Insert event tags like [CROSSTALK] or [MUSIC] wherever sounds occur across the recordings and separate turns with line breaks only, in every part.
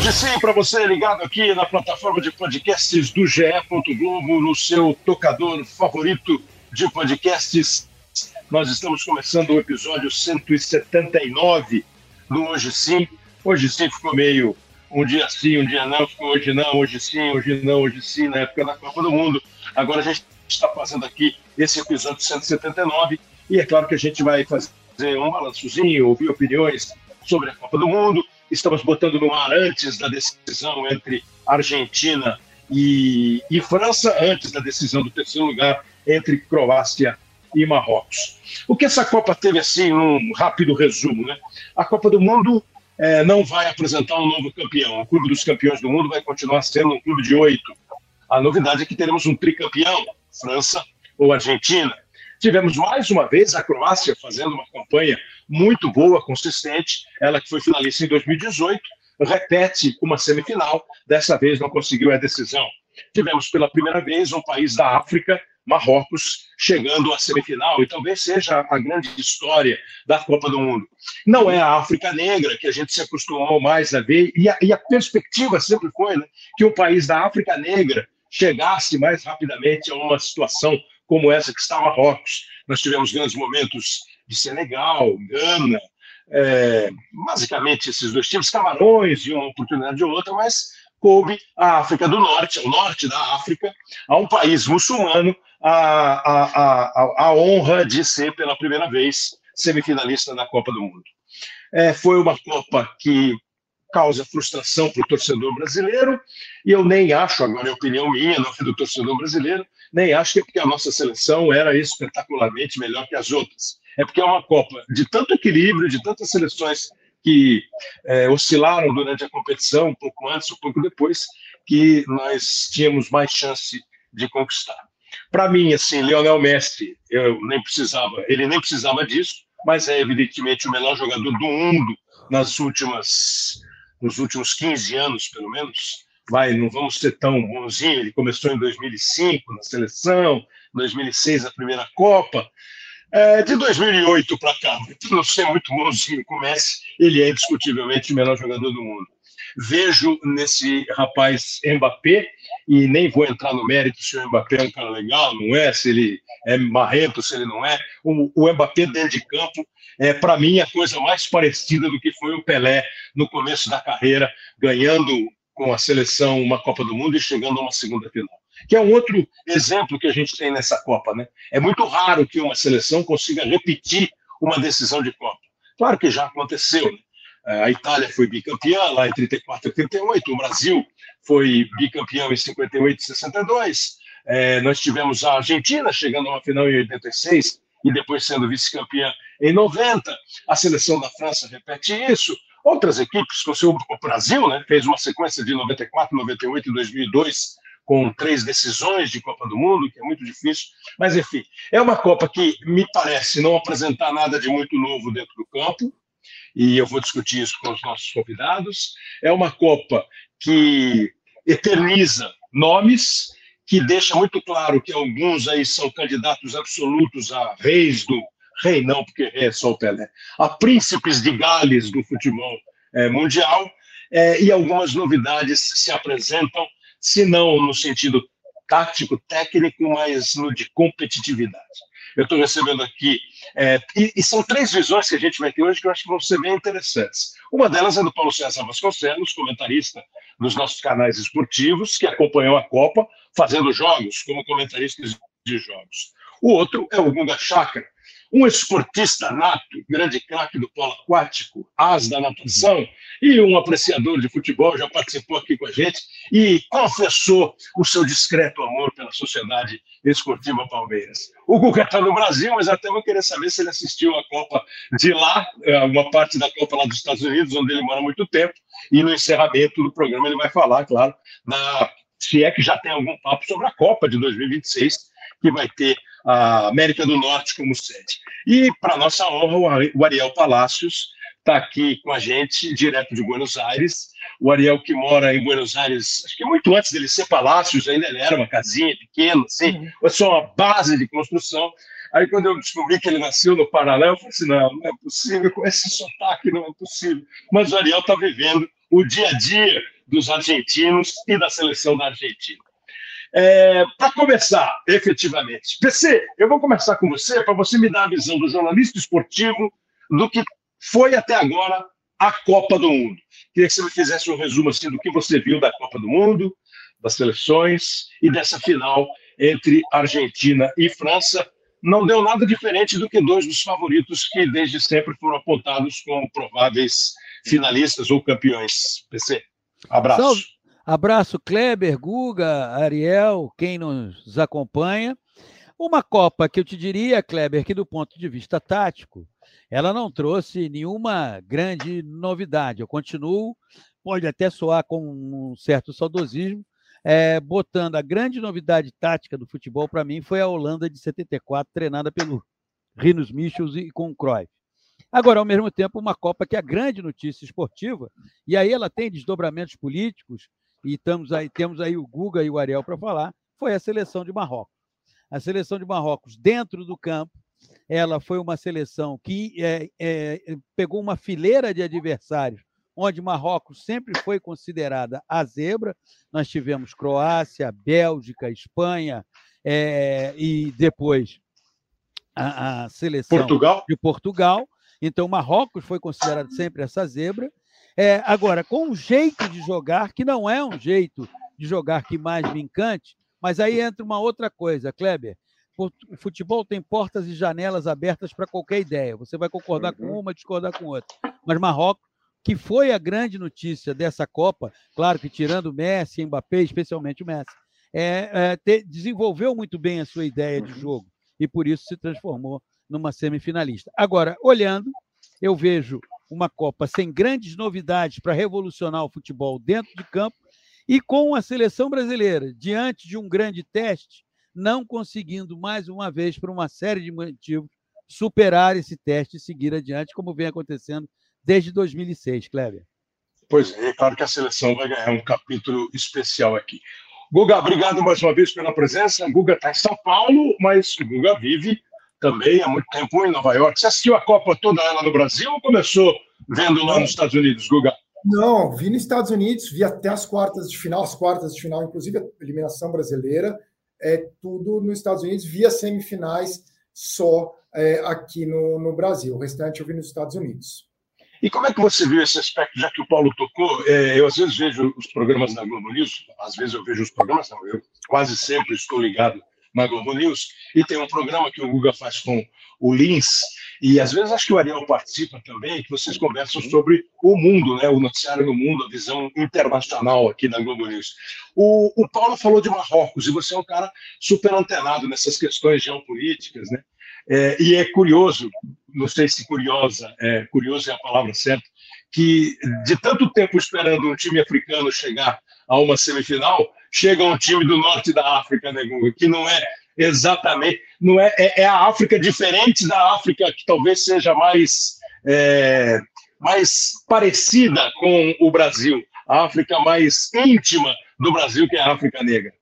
Hoje sim, para você ligado aqui na plataforma de podcasts do GE. Globo, no seu tocador favorito de podcasts, nós estamos começando o episódio 179 do Hoje Sim. Hoje sim ficou meio um dia sim, um dia não, ficou hoje não, hoje sim, hoje não, hoje sim, na época da Copa do Mundo. Agora a gente está fazendo aqui esse episódio 179 e é claro que a gente vai fazer um balançozinho, ouvir opiniões sobre a Copa do Mundo. Estamos botando no ar antes da decisão entre Argentina e, e França, antes da decisão do terceiro lugar entre Croácia e Marrocos. O que essa Copa teve, assim, um rápido resumo, né? A Copa do Mundo é, não vai apresentar um novo campeão. O Clube dos Campeões do Mundo vai continuar sendo um clube de oito. A novidade é que teremos um tricampeão, França ou Argentina. Tivemos mais uma vez a Croácia fazendo uma campanha muito boa, consistente. Ela que foi finalista em 2018, repete uma semifinal, dessa vez não conseguiu a decisão. Tivemos pela primeira vez um país da África, Marrocos, chegando à semifinal, e talvez seja a grande história da Copa do Mundo. Não é a África Negra, que a gente se acostumou mais a ver, e a, e a perspectiva sempre foi né, que um país da África Negra chegasse mais rapidamente a uma situação como essa que está Marrocos. Nós tivemos grandes momentos de Senegal, Gana, é, basicamente esses dois times, Camarões e uma oportunidade de outra, mas coube a África do Norte, ao norte da África, a um país muçulmano, a, a, a, a honra de ser pela primeira vez semifinalista da Copa do Mundo. É, foi uma Copa que causa frustração para o torcedor brasileiro, e eu nem acho, agora é opinião minha, não é do torcedor brasileiro, nem acho que é porque a nossa seleção era espetacularmente melhor que as outras. É porque é uma Copa de tanto equilíbrio, de tantas seleções que é, oscilaram durante a competição, um pouco antes, um pouco depois, que nós tínhamos mais chance de conquistar. Para mim, assim, Lionel Messi, eu nem precisava, ele nem precisava disso, mas é evidentemente o melhor jogador do mundo nas últimas, nos últimos 15 anos, pelo menos vai, não vamos ser tão bonzinho. Ele começou em 2005 na seleção, 2006 a primeira Copa. É, de 2008 para cá, não ser muito bonzinho com o Messi, ele é indiscutivelmente o melhor jogador do mundo. Vejo nesse rapaz Mbappé, e nem vou entrar no mérito se o Mbappé é um cara legal, não é, se ele é marrento, se ele não é. O, o Mbappé dentro de campo é, para mim, a coisa mais parecida do que foi o Pelé no começo da carreira, ganhando com a seleção uma Copa do Mundo e chegando a uma segunda final. Que é um outro exemplo que a gente tem nessa Copa. Né? É muito raro que uma seleção consiga repetir uma decisão de Copa. Claro que já aconteceu. Né? É, a Itália foi bicampeã lá em 34 e 38, o Brasil foi bicampeão em 58 e 62. É, nós tivemos a Argentina chegando a uma final em 86 e depois sendo vice-campeã em 90. A seleção da França repete isso. Outras equipes, o Brasil né, fez uma sequência de 94, 98 e 2002 com três decisões de Copa do Mundo, que é muito difícil. Mas, enfim, é uma Copa que me parece não apresentar nada de muito novo dentro do campo, e eu vou discutir isso com os nossos convidados. É uma Copa que eterniza nomes, que deixa muito claro que alguns aí são candidatos absolutos a reis do, rei não, porque é só o Pelé, a príncipes de Gales do futebol é, mundial, é, e algumas novidades se apresentam, se não no sentido tático, técnico, mas no de competitividade. Eu estou recebendo aqui, é, e, e, são três visões que a gente vai ter hoje que eu acho que vão ser bem interessantes. Uma delas é do Paulo César Vasconcelos, comentarista dos nossos canais esportivos, que acompanhou a Copa, fazendo jogos como comentarista de jogos. O outro é o Gunga Chakra, um esportista nato, grande craque do polo aquático, as da natação, e um apreciador de futebol, já participou aqui com a gente e confessou o seu discreto amor pela Sociedade Esportiva Palmeiras. O Guga está no Brasil, mas até vou querer saber se ele assistiu a Copa de lá, é, uma parte da Copa lá dos Estados Unidos, onde ele mora muito tempo, e no encerramento do programa ele vai falar, claro, na, se é que já tem algum papo sobre a Copa de 2026, que vai ter a América do Norte como sede. E, para nossa honra, o Ariel Palácios está aqui com a gente, direto de Buenos Aires. O Ariel, que mora em Buenos Aires, acho que muito antes dele ser Palácios, ainda ele era uma casinha pequena, assim, uhum. só uma base de construção. Aí, quando eu descobri que ele nasceu no Paraná, eu falei assim: não, não é possível, com esse sotaque não é possível. Mas o Ariel está vivendo o dia a dia dos argentinos e da seleção da Argentina. É, para começar, efetivamente, PC, eu vou começar com você para você me dar a visão do jornalista esportivo do que foi até agora a Copa do Mundo. Queria que você me fizesse um resumo assim do que você viu da Copa do Mundo, das seleções e dessa final entre Argentina e França. Não deu nada diferente do que dois dos favoritos que desde sempre foram apontados como prováveis finalistas ou campeões. PC, abraço.
Salve. Abraço, Kleber, Guga, Ariel, quem nos acompanha. Uma Copa que eu te diria, Kleber, que do ponto de vista tático, ela não trouxe nenhuma grande novidade. Eu continuo, pode até soar com um certo saudosismo, é, botando a grande novidade tática do futebol para mim foi a Holanda de 74, treinada pelo Rinos Michels e com o Cruyff. Agora, ao mesmo tempo, uma Copa que é a grande notícia esportiva, e aí ela tem desdobramentos políticos, e estamos aí, temos aí o Guga e o Ariel para falar, foi a seleção de Marrocos. A seleção de Marrocos, dentro do campo, ela foi uma seleção que é, é, pegou uma fileira de adversários onde Marrocos sempre foi considerada a zebra. Nós tivemos Croácia, Bélgica, Espanha é, e depois a, a seleção
Portugal.
de Portugal. Então, Marrocos foi considerado sempre essa zebra. É, agora, com um jeito de jogar que não é um jeito de jogar que mais me encante, mas aí entra uma outra coisa, Kleber. O futebol tem portas e janelas abertas para qualquer ideia. Você vai concordar com uhum. uma, discordar com outra. Mas Marrocos que foi a grande notícia dessa Copa, claro que tirando o Messi, Mbappé, especialmente o Messi, é, é ter, desenvolveu muito bem a sua ideia de uhum. jogo e por isso se transformou numa semifinalista. Agora, olhando, eu vejo uma Copa sem grandes novidades para revolucionar o futebol dentro de campo e com a seleção brasileira diante de um grande teste, não conseguindo mais uma vez, por uma série de motivos, superar esse teste e seguir adiante, como vem acontecendo desde 2006, Kleber.
Pois é, é claro que a seleção vai ganhar um capítulo especial aqui. Guga, obrigado mais uma vez pela presença. Guga está em São Paulo, mas Guga vive também há muito tempo em Nova York. Você assistiu a Copa toda ela no Brasil ou começou vendo lá nos Estados Unidos, Guga?
Não, vi nos Estados Unidos, vi até as quartas de final, as quartas de final, inclusive a eliminação brasileira, é tudo nos Estados Unidos, via semifinais só é, aqui no, no Brasil. O restante eu vi nos Estados Unidos.
E como é que você viu esse aspecto, já que o Paulo tocou? É, eu às vezes vejo os programas da Globo News, às vezes eu vejo os programas, não, eu quase sempre estou ligado na Globo News, e tem um programa que o Guga faz com o Lins, e às vezes acho que o Ariel participa também, que vocês conversam sobre o mundo, né, o noticiário no mundo, a visão internacional aqui na Globo News. O, o Paulo falou de Marrocos, e você é um cara super antenado nessas questões geopolíticas, né? É, e é curioso, não sei se curiosa, é, curioso é a palavra certa, que de tanto tempo esperando um time africano chegar a uma semifinal, chega um time do norte da África, né, que não é exatamente, não é, é, é, a África diferente da África que talvez seja mais, é, mais parecida com o Brasil, a África mais íntima do Brasil, que é a África Negra.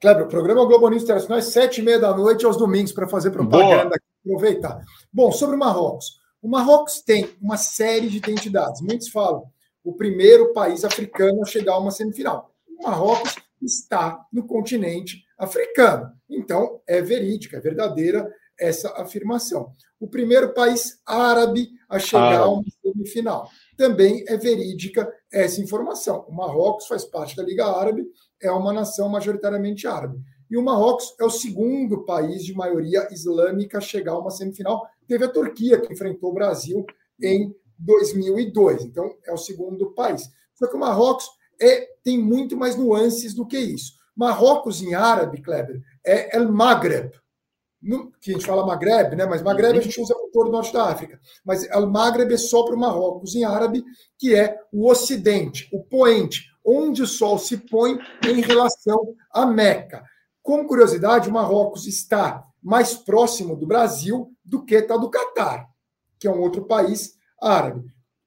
Kleber, o programa Globo News Internacional é sete e meia da noite aos domingos para fazer propaganda aqui, aproveitar. Bom, sobre o Marrocos. O Marrocos tem uma série de identidades. Muitos falam o primeiro país africano a chegar a uma semifinal. Marrocos está no continente africano. Então, é verídica, é verdadeira essa afirmação. O primeiro país árabe a chegar a uma semifinal. Também é verídica essa informação. O Marrocos faz parte da Liga Árabe, é uma nação majoritariamente árabe. E o Marrocos é o segundo país de maioria islâmica a chegar a uma semifinal. Teve a Turquia, que enfrentou o Brasil em 2002. Então, é o segundo país. Só que o Marrocos é, tem muito mais nuances do que isso. Marrocos em árabe, Kleber, é El Maghreb, que a gente fala Maghreb, né? mas Maghreb a gente usa para todo o norte da África. Mas El Maghreb é só para o Marrocos em árabe, que é o ocidente, o poente, onde o sol se põe em relação a Meca. Como curiosidade, o Marrocos está mais próximo do Brasil do que está do Catar, que é um outro país árabe.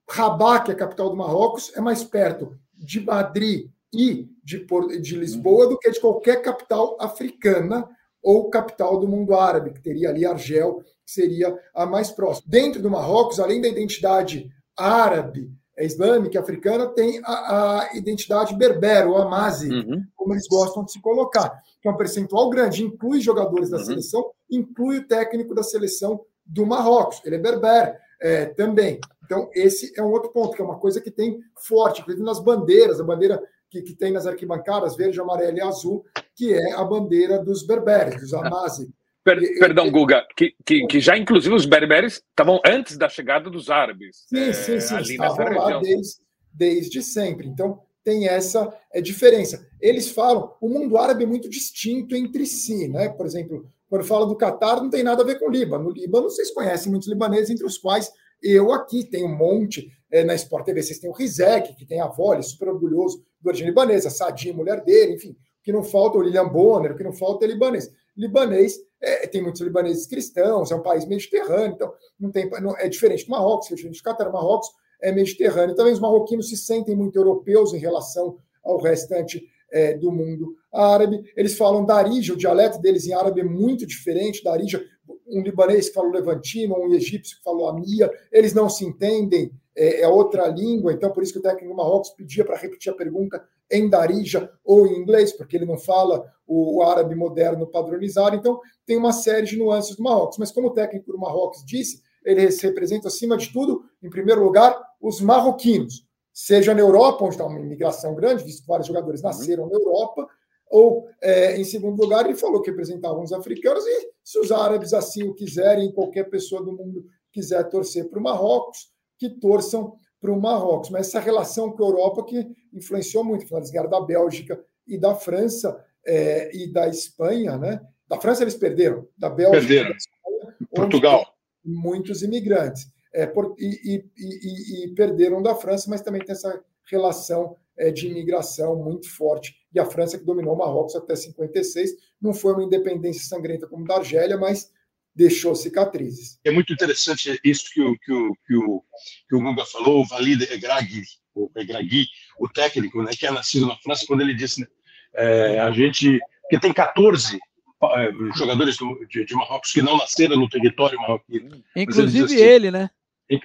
Rabat, que é a capital do Marrocos, é mais perto de Madrid e de, de Lisboa do que de qualquer capital africana ou capital do mundo árabe, que teria ali Argel, que seria a mais próxima. Dentro do Marrocos, além da identidade árabe, é islâmica, africana, tem a, a identidade berber, ou amazi, uhum. como eles gostam de se colocar, que é um percentual grande, inclui jogadores da uhum. seleção, inclui o técnico da seleção do Marrocos, ele é berber é, também. Então, esse é um outro ponto, que é uma coisa que tem forte, inclusive nas bandeiras, a bandeira que, que tem nas arquibancadas, verde, amarelo e azul, que é a bandeira dos berberes, dos amazi.
Per, perdão, Guga, que, que, que, já inclusive os berberes estavam antes da chegada dos árabes.
Sim, é, sim, sim, estavam lá desde, desde sempre. Então, tem essa é, diferença. Eles falam, o mundo árabe é muito distinto entre si, né? Por exemplo, quando fala do Catar, não tem nada a ver com o Líbano. No Líbano, vocês conhecem muitos libaneses, entre os quais eu aqui tenho um monte. É, na Sport TV, vocês têm o Rizek, que tem a avó, ele é super orgulhoso do origem libanesa, Sadi, mulher dele, enfim. O que não falta, o Lilian Bonner, o que não falta é libanês. Libanês é, tem muitos libaneses cristãos, é um país mediterrâneo, então não tem, não, é diferente do Marrocos, é diferente do Catar, Marrocos é mediterrâneo. Também os marroquinos se sentem muito europeus em relação ao restante é, do mundo árabe. Eles falam Darija, o dialeto deles em árabe é muito diferente. Darija, um libanês que fala levantino, um egípcio que falou amia, eles não se entendem, é, é outra língua, então por isso que o técnico do Marrocos pedia para repetir a pergunta em Darija ou em inglês, porque ele não fala o, o, árabe moderno padronizado, então tem uma série de nuances do Marrocos. Mas como o técnico do Marrocos disse, ele representa, acima de tudo, em primeiro lugar, os marroquinos, seja na Europa, onde está uma imigração grande, visto que vários jogadores uhum. nasceram na Europa, ou, é, em segundo lugar, ele falou que representavam os africanos, e se os árabes assim o quiserem, qualquer pessoa do mundo quiser torcer para o Marrocos, que torçam para o Marrocos. Mas essa relação com a Europa que influenciou muito, final das guerras da Bélgica e da França é, e da Espanha, né? Da França eles perderam, da Bélgica
perderam. Espanha, Portugal.
Muitos imigrantes. É, por, e, e, e, e, perderam da França, mas também tem essa relação é, de imigração muito forte. E a França que dominou o Marrocos até 56, não foi uma independência sangrenta como da Argélia, mas deixou cicatrizes.
É muito interessante isso que o, que o, que o, que o Guga falou, o Valide Regragui, o, Regragui, o técnico, né, que é nascido na França, quando ele disse, né, é, a gente, que tem 14 é, jogadores do, de, de, Marrocos que não nasceram no território marroquino.
Inclusive ele, assim, ele, né?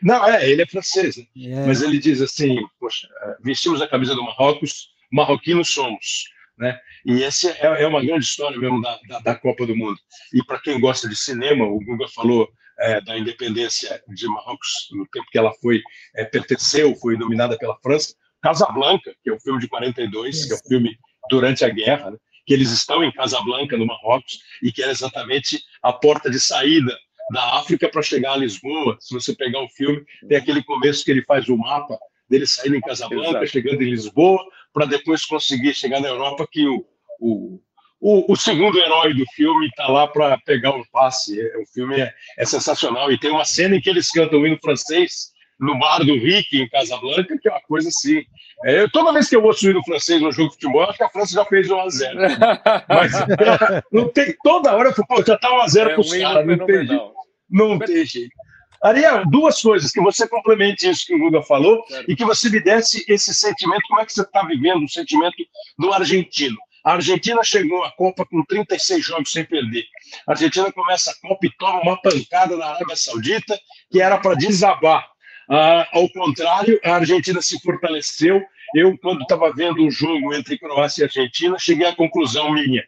Não, é, ele é francês, né? mas ele diz assim, poxa, vestimos a camisa do Marrocos, marroquinos somos. Né? E essa é, é uma grande história mesmo da, da, da Copa do Mundo. E para quem gosta de cinema, o Guga falou é, da independência de Marrocos no tempo que ela foi é, pertenceu, foi dominada pela França. Casablanca, que é o filme de 42, Isso. que é o filme durante a guerra, né? que eles estão em Casablanca, no Marrocos, e que é exatamente a porta de saída da África para chegar a Lisboa. Se você pegar o filme, tem aquele começo que ele faz o mapa dele saindo em Casablanca, Exato. chegando em Lisboa, para depois conseguir chegar na Europa, que o, o, o, o segundo herói do filme está lá para pegar o passe. É, o filme é, é, sensacional. E tem uma cena em que eles cantam o hino francês no bar do Rick, em Casablanca, que é uma coisa assim. É, eu, toda vez que eu ouço o hino francês no jogo de futebol, acho que a França já fez 1 a 0 [LAUGHS] Mas não tem, toda hora eu falo, já está 1 a 0 para os caras. Não jeito. Não tem jeito. Ariel, duas coisas, que você complemente isso que o Guga falou certo. e que você me desse esse sentimento, como é que você está vivendo o sentimento do argentino. A Argentina chegou à Copa com 36 jogos sem perder. A Argentina começa a Copa e toma uma pancada na Arábia Saudita, que era para desabar. Ah, ao contrário, a Argentina se fortaleceu. Eu, quando estava vendo o jogo entre Croácia e Argentina, cheguei à conclusão minha.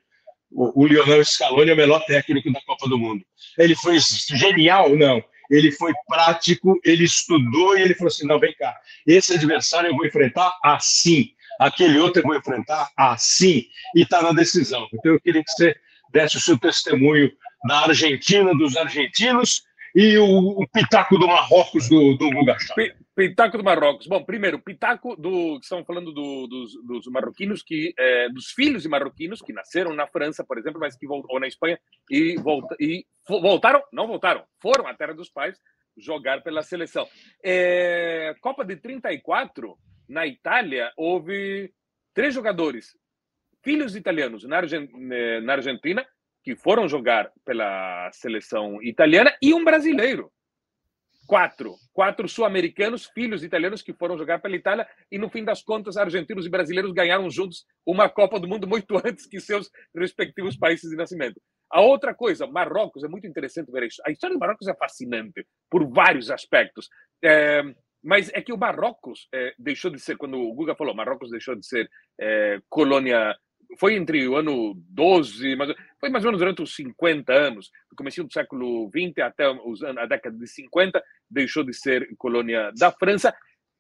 O, o Lionel Scaloni é o melhor técnico da Copa do Mundo. Ele foi genial? Não ele foi prático, ele estudou e ele falou assim: não, vem cá, esse adversário eu vou enfrentar assim, aquele outro eu vou enfrentar assim, e está na decisão. Então eu queria que você desse o seu testemunho da Argentina, dos argentinos, e o, o pitaco do Marrocos do, do Guga
Pitaco do Marrocos. Bom, primeiro, pitaco do. Estão falando do, dos, dos, marroquinos, que, é, dos filhos de marroquinos que nasceram na França, por exemplo, mas que voltou na Espanha e, volta, e voltaram, não voltaram, foram à terra dos pais jogar pela seleção. É, Copa de 34, na Itália, houve três jogadores, filhos italianos, na, eh, na Argentina, que foram jogar pela seleção italiana, e um brasileiro quatro, quatro sul-americanos, filhos italianos que foram jogar pela Itália e no fim das contas argentinos e brasileiros ganharam juntos uma Copa do Mundo muito [LAUGHS] antes que seus respectivos países de nascimento. A outra coisa, Marrocos, é muito interessante ver isso. A história do Marrocos é fascinante por vários aspectos. É, mas é que o Marrocos é, deixou de ser, quando o Guga falou, Marrocos deixou de ser é, colônia, foi entre o ano 12, mas foi mais ou menos durante os 50 anos, do começo do século 20 até os, a década de 50, deixou de ser colônia da França,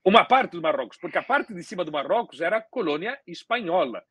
uma parte do Marrocos, porque a parte de cima do Marrocos era colônia espanhola.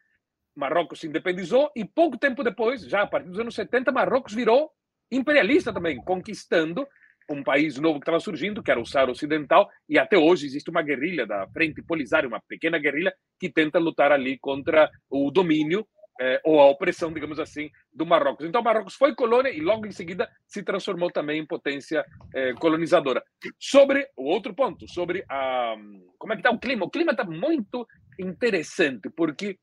Marrocos se independizou e pouco tempo depois, já a partir dos anos 70, Marrocos virou imperialista também, conquistando um país novo que estava surgindo, que era o Saara Ocidental, e até hoje existe uma guerrilha da Frente Polisário, uma pequena guerrilha que tenta lutar ali contra o domínio eh, ou a opressão, digamos assim, do Marrocos. Então, Marrocos foi colônia e logo em seguida se transformou também em potência eh, colonizadora. Sobre o outro ponto, sobre a, como é que está o clima. O clima está muito interessante, porque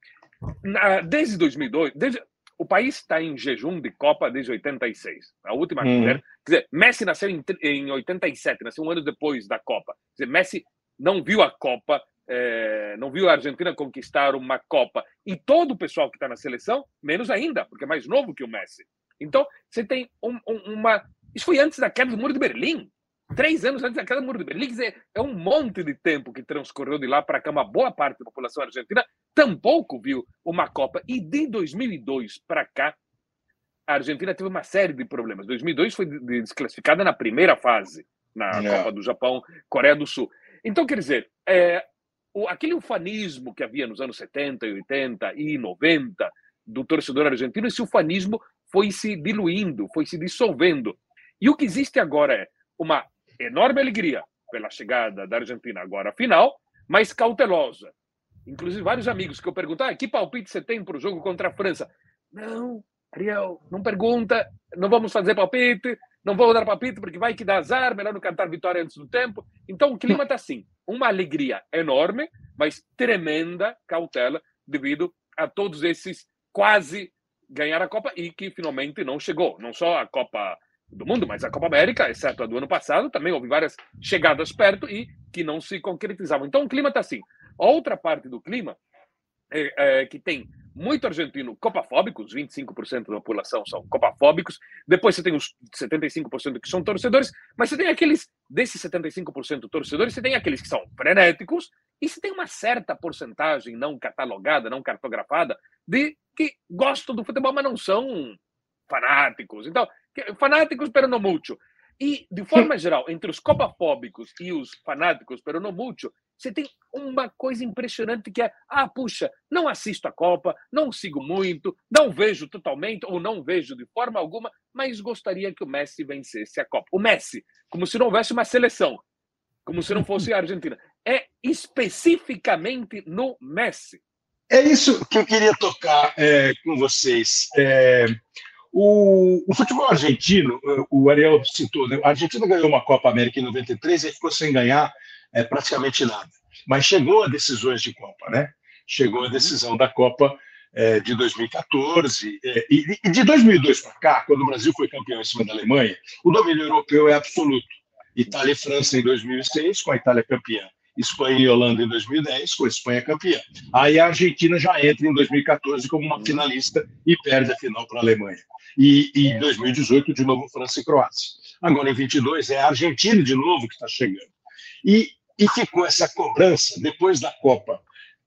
na, desde 2002, desde, o país está em jejum de Copa desde 86. A última uhum. quer dizer, Messi nasceu em, em 87, nasceu um ano depois da Copa. Quer dizer, Messi não viu a Copa, é, não viu a Argentina conquistar uma Copa. E todo o pessoal que está na seleção, menos ainda, porque é mais novo que o Messi. Então, você tem um, um, uma. Isso foi antes da queda do Muro de Berlim. Três anos antes da queda do Muro de Berlim. Quer dizer, é um monte de tempo que transcorreu de lá para cá. Uma boa parte da população argentina tampouco viu uma Copa. E de 2002 para cá, a Argentina teve uma série de problemas. 2002 foi desclassificada na primeira fase, na é. Copa do Japão, Coreia do Sul. Então, quer dizer, é, o, aquele ufanismo que havia nos anos 70, 80 e 90 do torcedor argentino, esse ufanismo foi se diluindo, foi se dissolvendo. E o que existe agora é uma enorme alegria pela chegada da Argentina agora à final, mas cautelosa. Inclusive, vários amigos que eu pergunto, ah, que palpite você tem para o jogo contra a França? Não, Ariel, não pergunta, não vamos fazer palpite, não vou dar palpite porque vai que dá azar, melhor não cantar vitória antes do tempo. Então, o clima está assim, uma alegria enorme, mas tremenda cautela devido a todos esses quase ganhar a Copa e que finalmente não chegou. Não só a Copa do mundo, mas a Copa América, exceto a do ano passado, também houve várias chegadas perto e que não se concretizavam. Então o clima está assim. Outra parte do clima é, é, que tem muito argentino copafóbicos, 25% da população são copafóbicos, depois você tem os 75% que são torcedores, mas você tem aqueles, desses 75% torcedores, você tem aqueles que são frenéticos, e você tem uma certa porcentagem não catalogada, não cartografada, de que gostam do futebol, mas não são fanáticos. Então, fanáticos, pero no mucho. E, de forma geral, entre os copafóbicos e os fanáticos, pero no mucho, você tem uma coisa impressionante que é: ah, puxa, não assisto a Copa, não sigo muito, não vejo totalmente, ou não vejo de forma alguma, mas gostaria que o Messi vencesse a Copa. O Messi, como se não houvesse uma seleção, como se não fosse a Argentina. É especificamente no Messi.
É isso que eu queria tocar é, com vocês. É, o, o, futebol argentino, o Ariel citou, né? a Argentina ganhou uma Copa América em 93 e ficou sem ganhar é, praticamente nada. Mas chegou a decisões de Copa, né? Chegou a decisão da Copa é, de 2014 é, e, e, de 2002 para cá, quando o Brasil foi campeão em cima da Alemanha, o domínio europeu é absoluto. Itália e França em 2006, com a Itália campeã. Espanha e Holanda em 2010, com a Espanha campeã. Aí a Argentina já entra em 2014 como uma finalista e perde a final para a Alemanha. E em 2018, de novo, França e Croácia. Agora, em 22, é a Argentina de novo que está chegando. E, e ficou essa cobrança, depois da Copa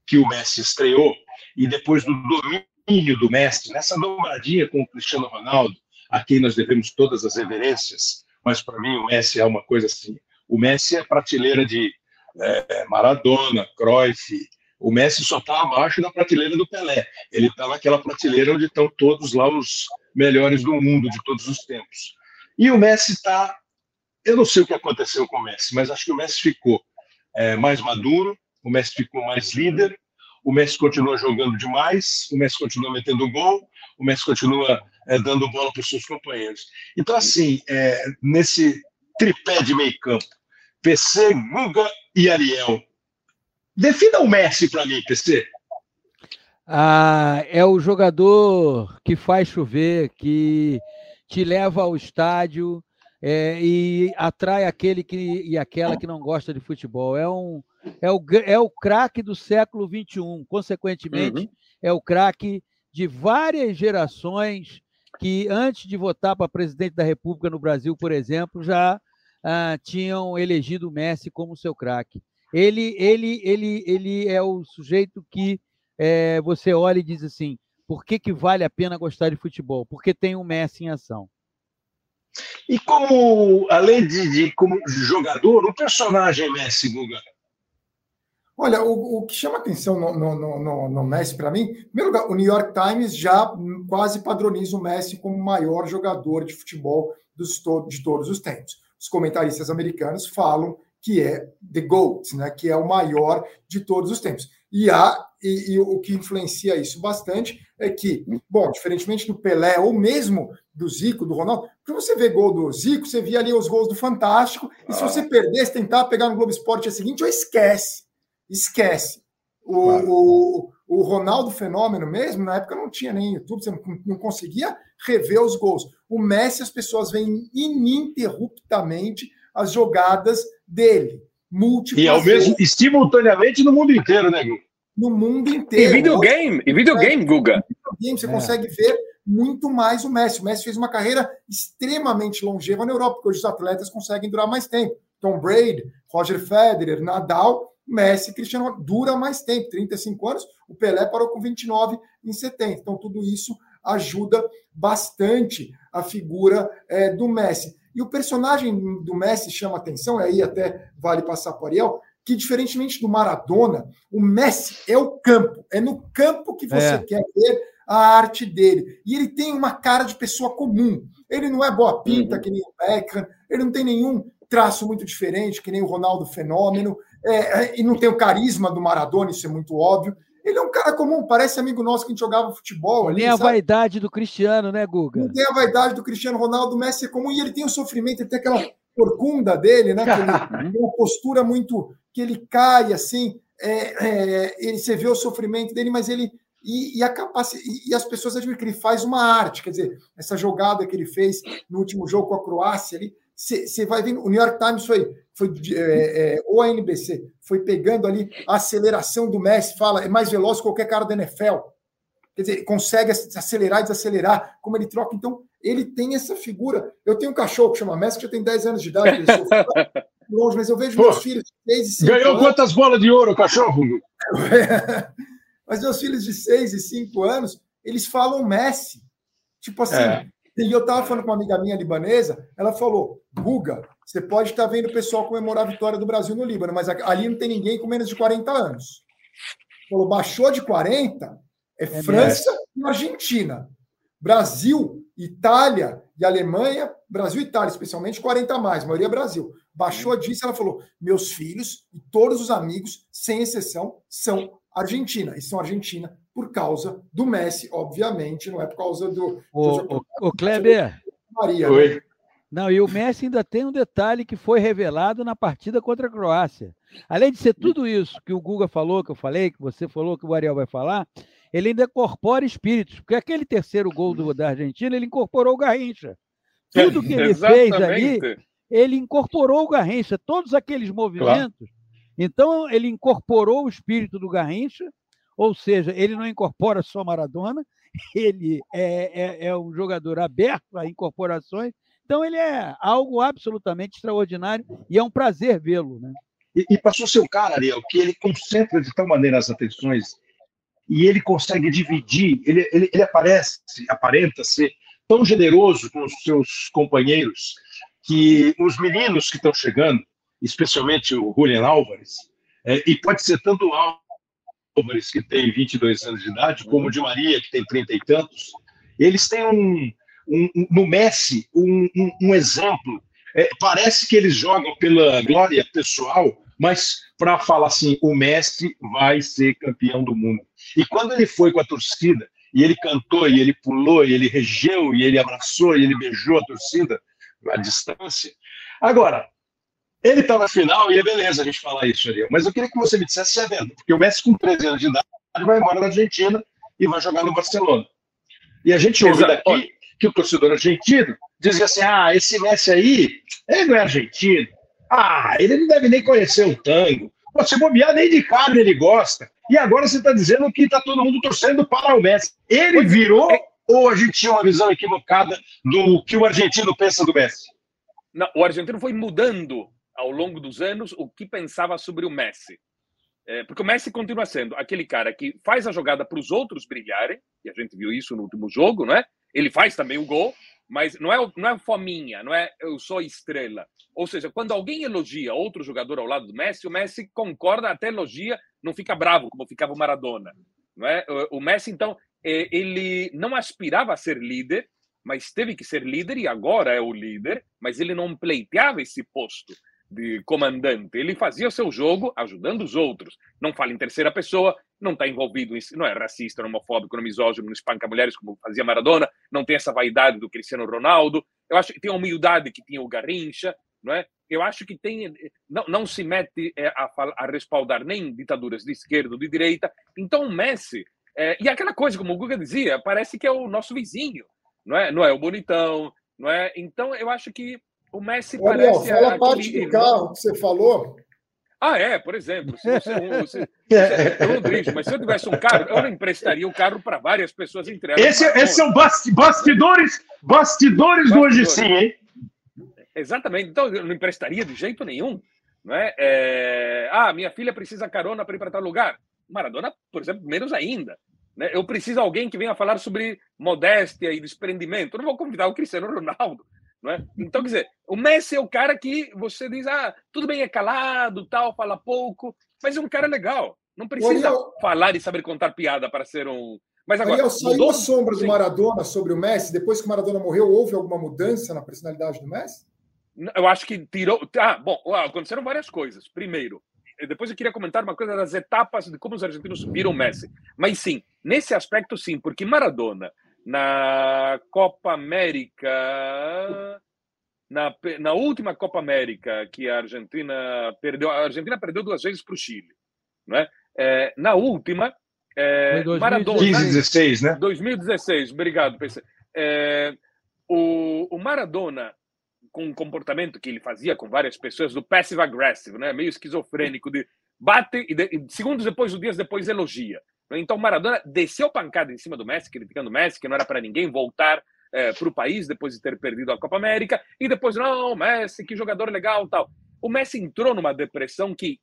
que o Messi estreou, e depois do domínio do Messi, nessa dobradinha com o Cristiano Ronaldo, a quem nós devemos todas as reverências, mas para mim o Messi é uma coisa assim. O Messi é prateleira de é, Maradona, Cruyff. O Messi só está abaixo da prateleira do Pelé. Ele está naquela prateleira onde estão todos lá os melhores do mundo de todos os tempos. E o Messi está. Eu não sei o que aconteceu com o Messi, mas acho que o Messi ficou é, mais maduro, o Messi ficou mais líder, o Messi continua jogando demais, o Messi continua metendo gol, o Messi continua é, dando bola para os seus companheiros. Então, assim, é, nesse tripé de meio campo, PC, Guga e Ariel. Defina o Messi para mim, PC.
Ah, é o jogador que faz chover, que te leva ao estádio é, e atrai aquele que, e aquela que não gosta de futebol. É, um, é o, é o craque do século XXI. Consequentemente, uhum. é o craque de várias gerações que, antes de votar para presidente da República no Brasil, por exemplo, já ah, tinham elegido o Messi como seu craque. Ele, ele, ele, ele é o sujeito que é, você olha e diz assim: por que, que vale a pena gostar de futebol? Porque tem um Messi em ação.
E como, além de, de como jogador, o personagem Messi, Guga?
Olha, o, o que chama atenção no, no, no, no Messi para mim, em primeiro lugar, o New York Times já quase padroniza o Messi como o maior jogador de futebol dos, de todos os tempos. Os comentaristas americanos falam que é The GOAT, né, que é o maior de todos os tempos. E, há, e, e, o que influencia isso bastante é que, bom, diferentemente do Pelé ou mesmo do Zico, do Ronaldo, quando você vê gol do Zico, você via ali os gols do Fantástico, e se você perdesse, tentar pegar no Globo Esporte é o seguinte, ou esquece, esquece. O, claro. o, o, Ronaldo Fenômeno mesmo, na época não tinha nem YouTube, você não, não conseguia rever os gols. O Messi, as pessoas veem ininterruptamente as jogadas dele.
Múltiplas e ao mesmo, simultaneamente no mundo inteiro, né, Guga?
No mundo inteiro.
E videogame, e videogame, Guga.
Videogame, você é. consegue ver muito mais o Messi. O Messi fez uma carreira extremamente longeva na Europa, porque hoje os atletas conseguem durar mais tempo. Tom Brady, Roger Federer, Nadal, Messi, Cristiano dura mais tempo, 35 anos. O Pelé parou com 29 em 70. Então, tudo isso ajuda bastante a figura é, do Messi. E o personagem do Messi chama atenção, e aí até vale passar para o Ariel, que diferentemente do Maradona, o Messi é o campo, é no campo que você é. quer ver a arte dele. E ele tem uma cara de pessoa comum. Ele não é boa pinta, uhum. que nem o Beckham, ele não tem nenhum traço muito diferente, que nem o Ronaldo Fenômeno, é, é, e não tem o carisma do Maradona, isso é muito óbvio. Ele é um cara comum, parece amigo nosso que a gente jogava futebol.
Ali, nem a vaidade do Cristiano, né, Guga?
Não tem a vaidade do Cristiano Ronaldo, o Messi é comum, e ele tem o sofrimento, ele tem aquela corcunda dele, né? Que ele [LAUGHS] tem uma postura muito. que ele cai assim. É, é, ele, você vê o sofrimento dele, mas ele. E, e a capacidade, e, as pessoas admiram que ele faz uma arte, quer dizer, essa jogada que ele fez no último jogo com a Croácia ali, você vai vendo, o New York Times foi, foi é, é, ou a NBC, foi pegando ali a aceleração do Messi, fala, é mais veloz que qualquer cara da NFL. Quer dizer, consegue acelerar e desacelerar, como ele troca. Então, ele tem essa figura. Eu tenho um cachorro que chama Messi, que já tem 10 anos de idade, [LAUGHS] longe, mas eu vejo Pô, meus filhos de 6 e 5
Ganhou anos. quantas bolas de ouro, cachorro? [LAUGHS]
mas meus filhos de 6 e 5 anos, eles falam Messi. Tipo assim, é. E eu estava falando com uma amiga minha libanesa, ela falou: Guga, você pode estar tá vendo o pessoal comemorar a vitória do Brasil no Líbano, mas ali não tem ninguém com menos de 40 anos. Falou: baixou de 40, é, é França e Argentina. Brasil, Itália e Alemanha, Brasil e Itália, especialmente 40 a mais, a maioria é Brasil. Baixou disso, ela falou: meus filhos e todos os amigos, sem exceção, são Argentina. E são Argentina por causa do Messi, obviamente, não é por causa do.
O, o, o Kleber. Maria, Oi. Né? Não, e o Messi ainda tem um detalhe que foi revelado na partida contra a Croácia. Além de ser tudo isso que o Guga falou, que eu falei, que você falou, que o Ariel vai falar, ele ainda incorpora espíritos, porque aquele terceiro gol do, da Argentina, ele incorporou o Garrincha. [LAUGHS] Tudo que ele fez ali, ele incorporou o Garrincha, todos aqueles movimentos. Claro. Então, ele incorporou o espírito do Garrincha ou seja, ele não incorpora só Maradona, [LAUGHS] ele é, é, é um jogador aberto a incorporações, então ele é algo absolutamente extraordinário e é um prazer vê-lo. Né?
E, e passou seu cara, Ariel, que ele concentra de tal maneira as atenções e ele consegue dividir, ele, ele, ele aparece, aparenta ser tão generoso com os seus companheiros que os meninos que estão chegando, especialmente o Julian Álvares, é, e pode ser tanto Álvares, que tem 22 anos de idade, como o de Maria, que tem 30 e tantos, eles têm um, um, um no Messi um, um, um exemplo. É, parece que eles jogam pela glória pessoal, mas para falar assim, o Messi vai ser campeão do mundo. E quando ele foi com a torcida, e ele cantou, e ele pulou, e ele regeu, e ele abraçou, e ele beijou a torcida à distância. Agora, ele está na final e é beleza a gente falar isso, ali. Mas eu queria que você me dissesse se é verdade, porque o Messi, com 13 anos de idade, vai embora da Argentina e vai jogar no Barcelona. E a gente ouve daqui que o torcedor argentino dizia assim: ah, esse Messi aí, ele não é argentino. Ah, ele não deve nem conhecer o tango. Se bobear, nem de carne ele gosta. E agora você está dizendo que está todo mundo torcendo para o Messi. Ele virou ou a gente tinha uma visão equivocada do que o argentino pensa do Messi?
Não, o argentino foi mudando ao longo dos anos o que pensava sobre o Messi. É, porque o Messi continua sendo aquele cara que faz a jogada para os outros brilharem, e a gente viu isso no último jogo, não é? Ele faz também o gol, mas não é, não é fominha, não é eu sou estrela. Ou seja, quando alguém elogia outro jogador ao lado do Messi, o Messi concorda, até elogia, não fica bravo, como ficava o Maradona. Não é? O Messi, então, é, ele não aspirava a ser líder, mas teve que ser líder e agora é o líder, mas ele não pleiteava esse posto de comandante. Ele fazia o seu jogo ajudando os outros. Não fala em terceira pessoa, não está envolvido, em, não é racista, não homofóbico, não é misógino, não espanca mulheres como fazia Maradona, não tem essa vaidade do Cristiano Ronaldo. Eu acho que tem a humildade que tinha o Garrincha, não é? Eu acho que tem não, não se mete é, a, a respaldar nem ditaduras de esquerda ou de direita. Então o Messi é, e aquela coisa como o Guga dizia, parece que é o nosso vizinho, não é? Não é o bonitão, não é? Então eu acho que o Messi
Ariel,
parece.
fala a parte do carro que você falou.
Ah, é, por exemplo, se você, [LAUGHS] você, você, eu não dirijo, mas se eu tivesse um carro, eu não emprestaria o carro para várias pessoas entre elas.
Esse, esse são bastidores, bastidores, bastidores do hoje sim, hein?
Exatamente. Então, eu não emprestaria de jeito nenhum. Não é? é... Ah, minha filha precisa carona para ir para tal lugar. Maradona, por exemplo, menos ainda. Né? Eu preciso de alguém que venha falar sobre modéstia e desprendimento. Eu não vou convidar o Cristiano Ronaldo. É? Então, quer dizer, o Messi é o cara que você diz, ah, tudo bem, é calado, tal, fala pouco, mas é um cara legal. Não precisa Ariel... falar e saber contar piada para ser um. Mas agora.
Ariel, saiu mudou... a sombra do Maradona sobre o Messi? Depois que o Maradona morreu, houve alguma mudança na personalidade do Messi?
Eu acho que tirou. Ah, bom, aconteceram várias coisas. Primeiro, depois eu queria comentar uma coisa das etapas de como os argentinos viram o Messi. Mas sim, nesse aspecto sim, porque Maradona na Copa América. Na, na última Copa América que a Argentina perdeu, a Argentina perdeu duas vezes para o Chile, não é? é? na última, é,
Maradona. 2016, né?
2016, obrigado, PC. É, o, o Maradona, com um comportamento que ele fazia com várias pessoas, do passive aggressive, né? meio esquizofrênico, de bate e, de, e segundos depois, dias depois, elogia. Então, Maradona desceu pancada em cima do Messi, criticando o Messi, que não era para ninguém voltar é, para o país depois de ter perdido a Copa América. E depois, não, Messi, que jogador legal tal. O Messi entrou numa depressão que,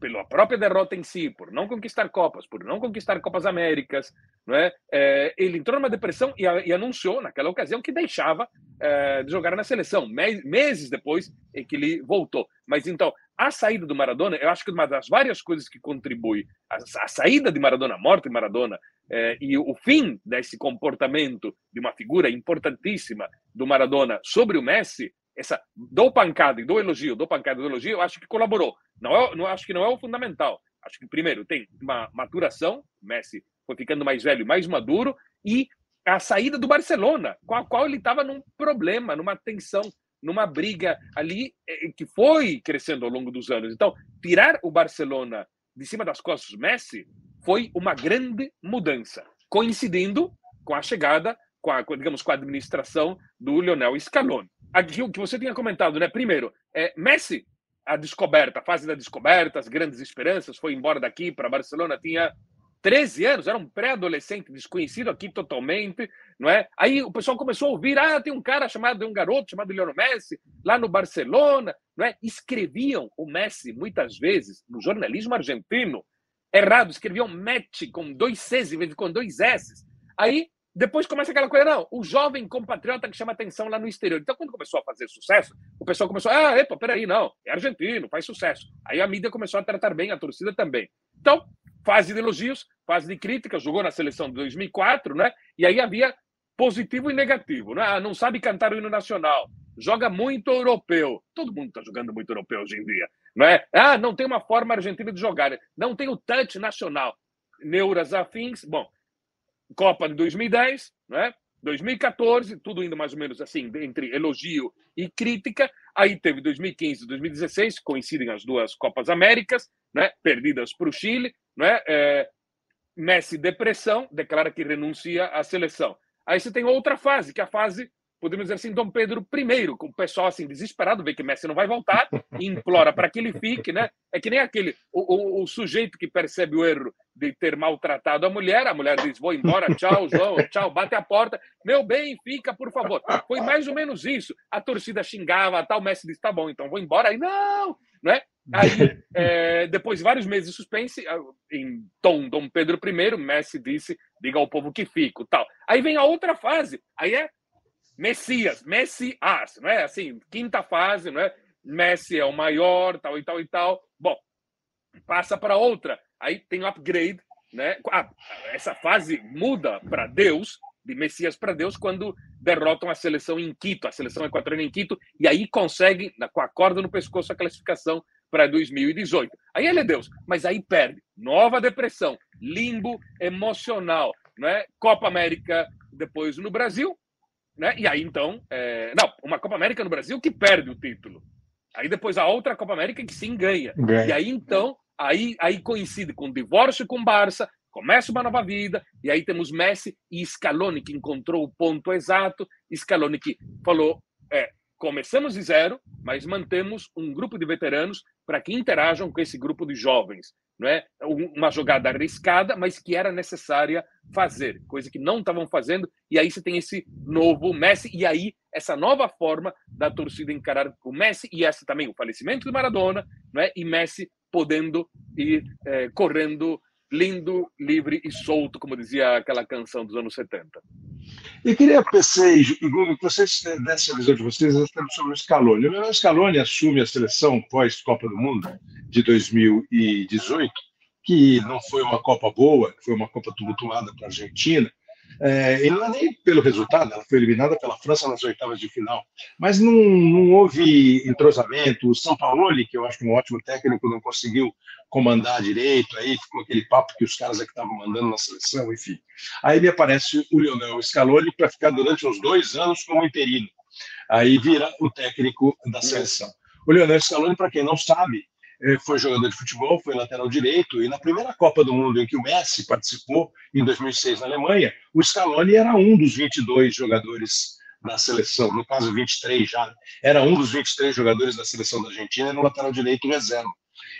pela própria derrota em si, por não conquistar Copas, por não conquistar Copas Américas, não é? é ele entrou numa depressão e, e, anunciou, naquela ocasião, que deixava é, de jogar na seleção. meses depois é que ele voltou. Mas então, a saída do Maradona, eu acho que uma das várias coisas que contribui a, a saída de Maradona, a morte de Maradona, eh, e o fim desse comportamento de uma figura importantíssima do Maradona sobre o Messi, essa do pancada e do elogio, do pancada e do elogio, eu acho que colaborou. Não, é, não acho que não é o fundamental. Acho que primeiro tem uma maturação, Messi foi ficando mais velho, mais maduro, e a saída do Barcelona, com a qual ele estava num problema, numa tensão numa briga ali eh, que foi crescendo ao longo dos anos. Então, tirar o Barcelona de cima das costas do Messi foi uma grande mudança, coincidindo com a chegada, com a, digamos, com a administração do Lionel Scaloni. Aqui o que você tinha comentado, né? Primeiro, é, Messi, a descoberta, a fase da descoberta, as grandes esperanças, foi embora daqui para Barcelona, tinha 13 anos, era um pré-adolescente desconhecido aqui totalmente, não é? Aí o pessoal começou a ouvir, ah, tem um cara chamado, um garoto chamado Lionel Messi, lá no Barcelona, não é? Escreviam o Messi, muitas vezes, no jornalismo argentino, errado, escreviam match com dois Cs em vez de com dois S. Aí, depois começa aquela coisa, não, o jovem compatriota que chama atenção lá no exterior. Então, quando começou a fazer sucesso, o pessoal começou, ah, epa, peraí, não, é argentino, faz sucesso. Aí a mídia começou a tratar bem, a torcida também. Então, fase de elogios, fase de críticas, jogou na seleção de 2004, né? E aí havia positivo e negativo, né? Ah, não sabe cantar o hino nacional, joga muito europeu. Todo mundo está jogando muito europeu hoje em dia, não é? Ah, não tem uma forma argentina de jogar, não tem o touch nacional. Neuras afins, bom, Copa de 2010, né? 2014, tudo indo mais ou menos assim, entre elogio e crítica. Aí teve 2015 e 2016, coincidem as duas Copas Américas, né? perdidas para o Chile. Né? É, Messi, depressão, declara que renuncia à seleção. Aí você tem outra fase, que é a fase podemos dizer assim, Dom Pedro I, com o pessoal assim desesperado, vê que Messi não vai voltar, e implora para que ele fique, né? É que nem aquele, o, o, o, sujeito que percebe o erro de ter maltratado a mulher, a mulher diz, vou embora, tchau, João, tchau, bate a porta, meu bem, fica, por favor. Foi mais ou menos isso. A torcida xingava, tal, Messi disse, tá bom, então vou embora, aí não, né? Aí, é, depois de vários meses de suspense, em tom Dom Pedro I, Messi disse, diga ao povo que fico, tal. Aí vem a outra fase, aí é Messias, Messias, não é? Assim, quinta fase, não é? Messi é o maior, tal e tal e tal. Bom, passa para outra. Aí tem o upgrade, né? Ah, essa fase muda para Deus, de Messias para Deus, quando derrotam a seleção em Quito, a seleção equatoriana em Quito, e aí conseguem, com a corda no pescoço, a classificação para 2018. Aí ele é Deus, mas aí perde. Nova depressão, limbo emocional, é? Copa América depois no Brasil, né? E aí, então, é... não, uma Copa América no Brasil que perde o título. Aí depois a outra Copa América que sim ganha. ganha. E aí, então, aí, aí coincide com o divórcio com o Barça, começa uma nova vida, e aí temos Messi e Scaloni, que encontrou o ponto exato. Scaloni que falou, é, começamos de zero, mas mantemos um grupo de veteranos para que interajam com esse grupo de jovens não é? Uma jogada arriscada, mas que era necessária fazer, coisa que não estavam fazendo. E aí você tem esse novo Messi e aí essa nova forma da torcida encarar o Messi e essa também o falecimento de Maradona, não é? E Messi podendo ir é, correndo lindo, livre e solto, como dizia aquela canção dos anos 70.
E queria, e Google, que vocês dessem a visão de vocês sobre o Scaloni. O Scaloni assume a seleção pós-Copa do Mundo de 2018, que não foi uma Copa boa, que foi uma Copa tumultuada para a Argentina, é, e não é nem pelo resultado, ela foi eliminada pela França nas oitavas de final, mas não, não houve entrosamento. O São Paulo, que eu acho é um ótimo técnico, não conseguiu comandar direito, aí ficou aquele papo que os caras é que estavam mandando na seleção, enfim. Aí me aparece o Lionel Scaloni para ficar durante uns dois anos como interino. Aí vira o técnico da seleção. O Lionel Scaloni, para quem não sabe, foi jogador de futebol, foi lateral direito, e na primeira Copa do Mundo em que o Messi participou, em 2006 na Alemanha, o Scaloni era um dos 22 jogadores da seleção, no caso 23 já, era um dos 23 jogadores da seleção da Argentina, no lateral direito reserva.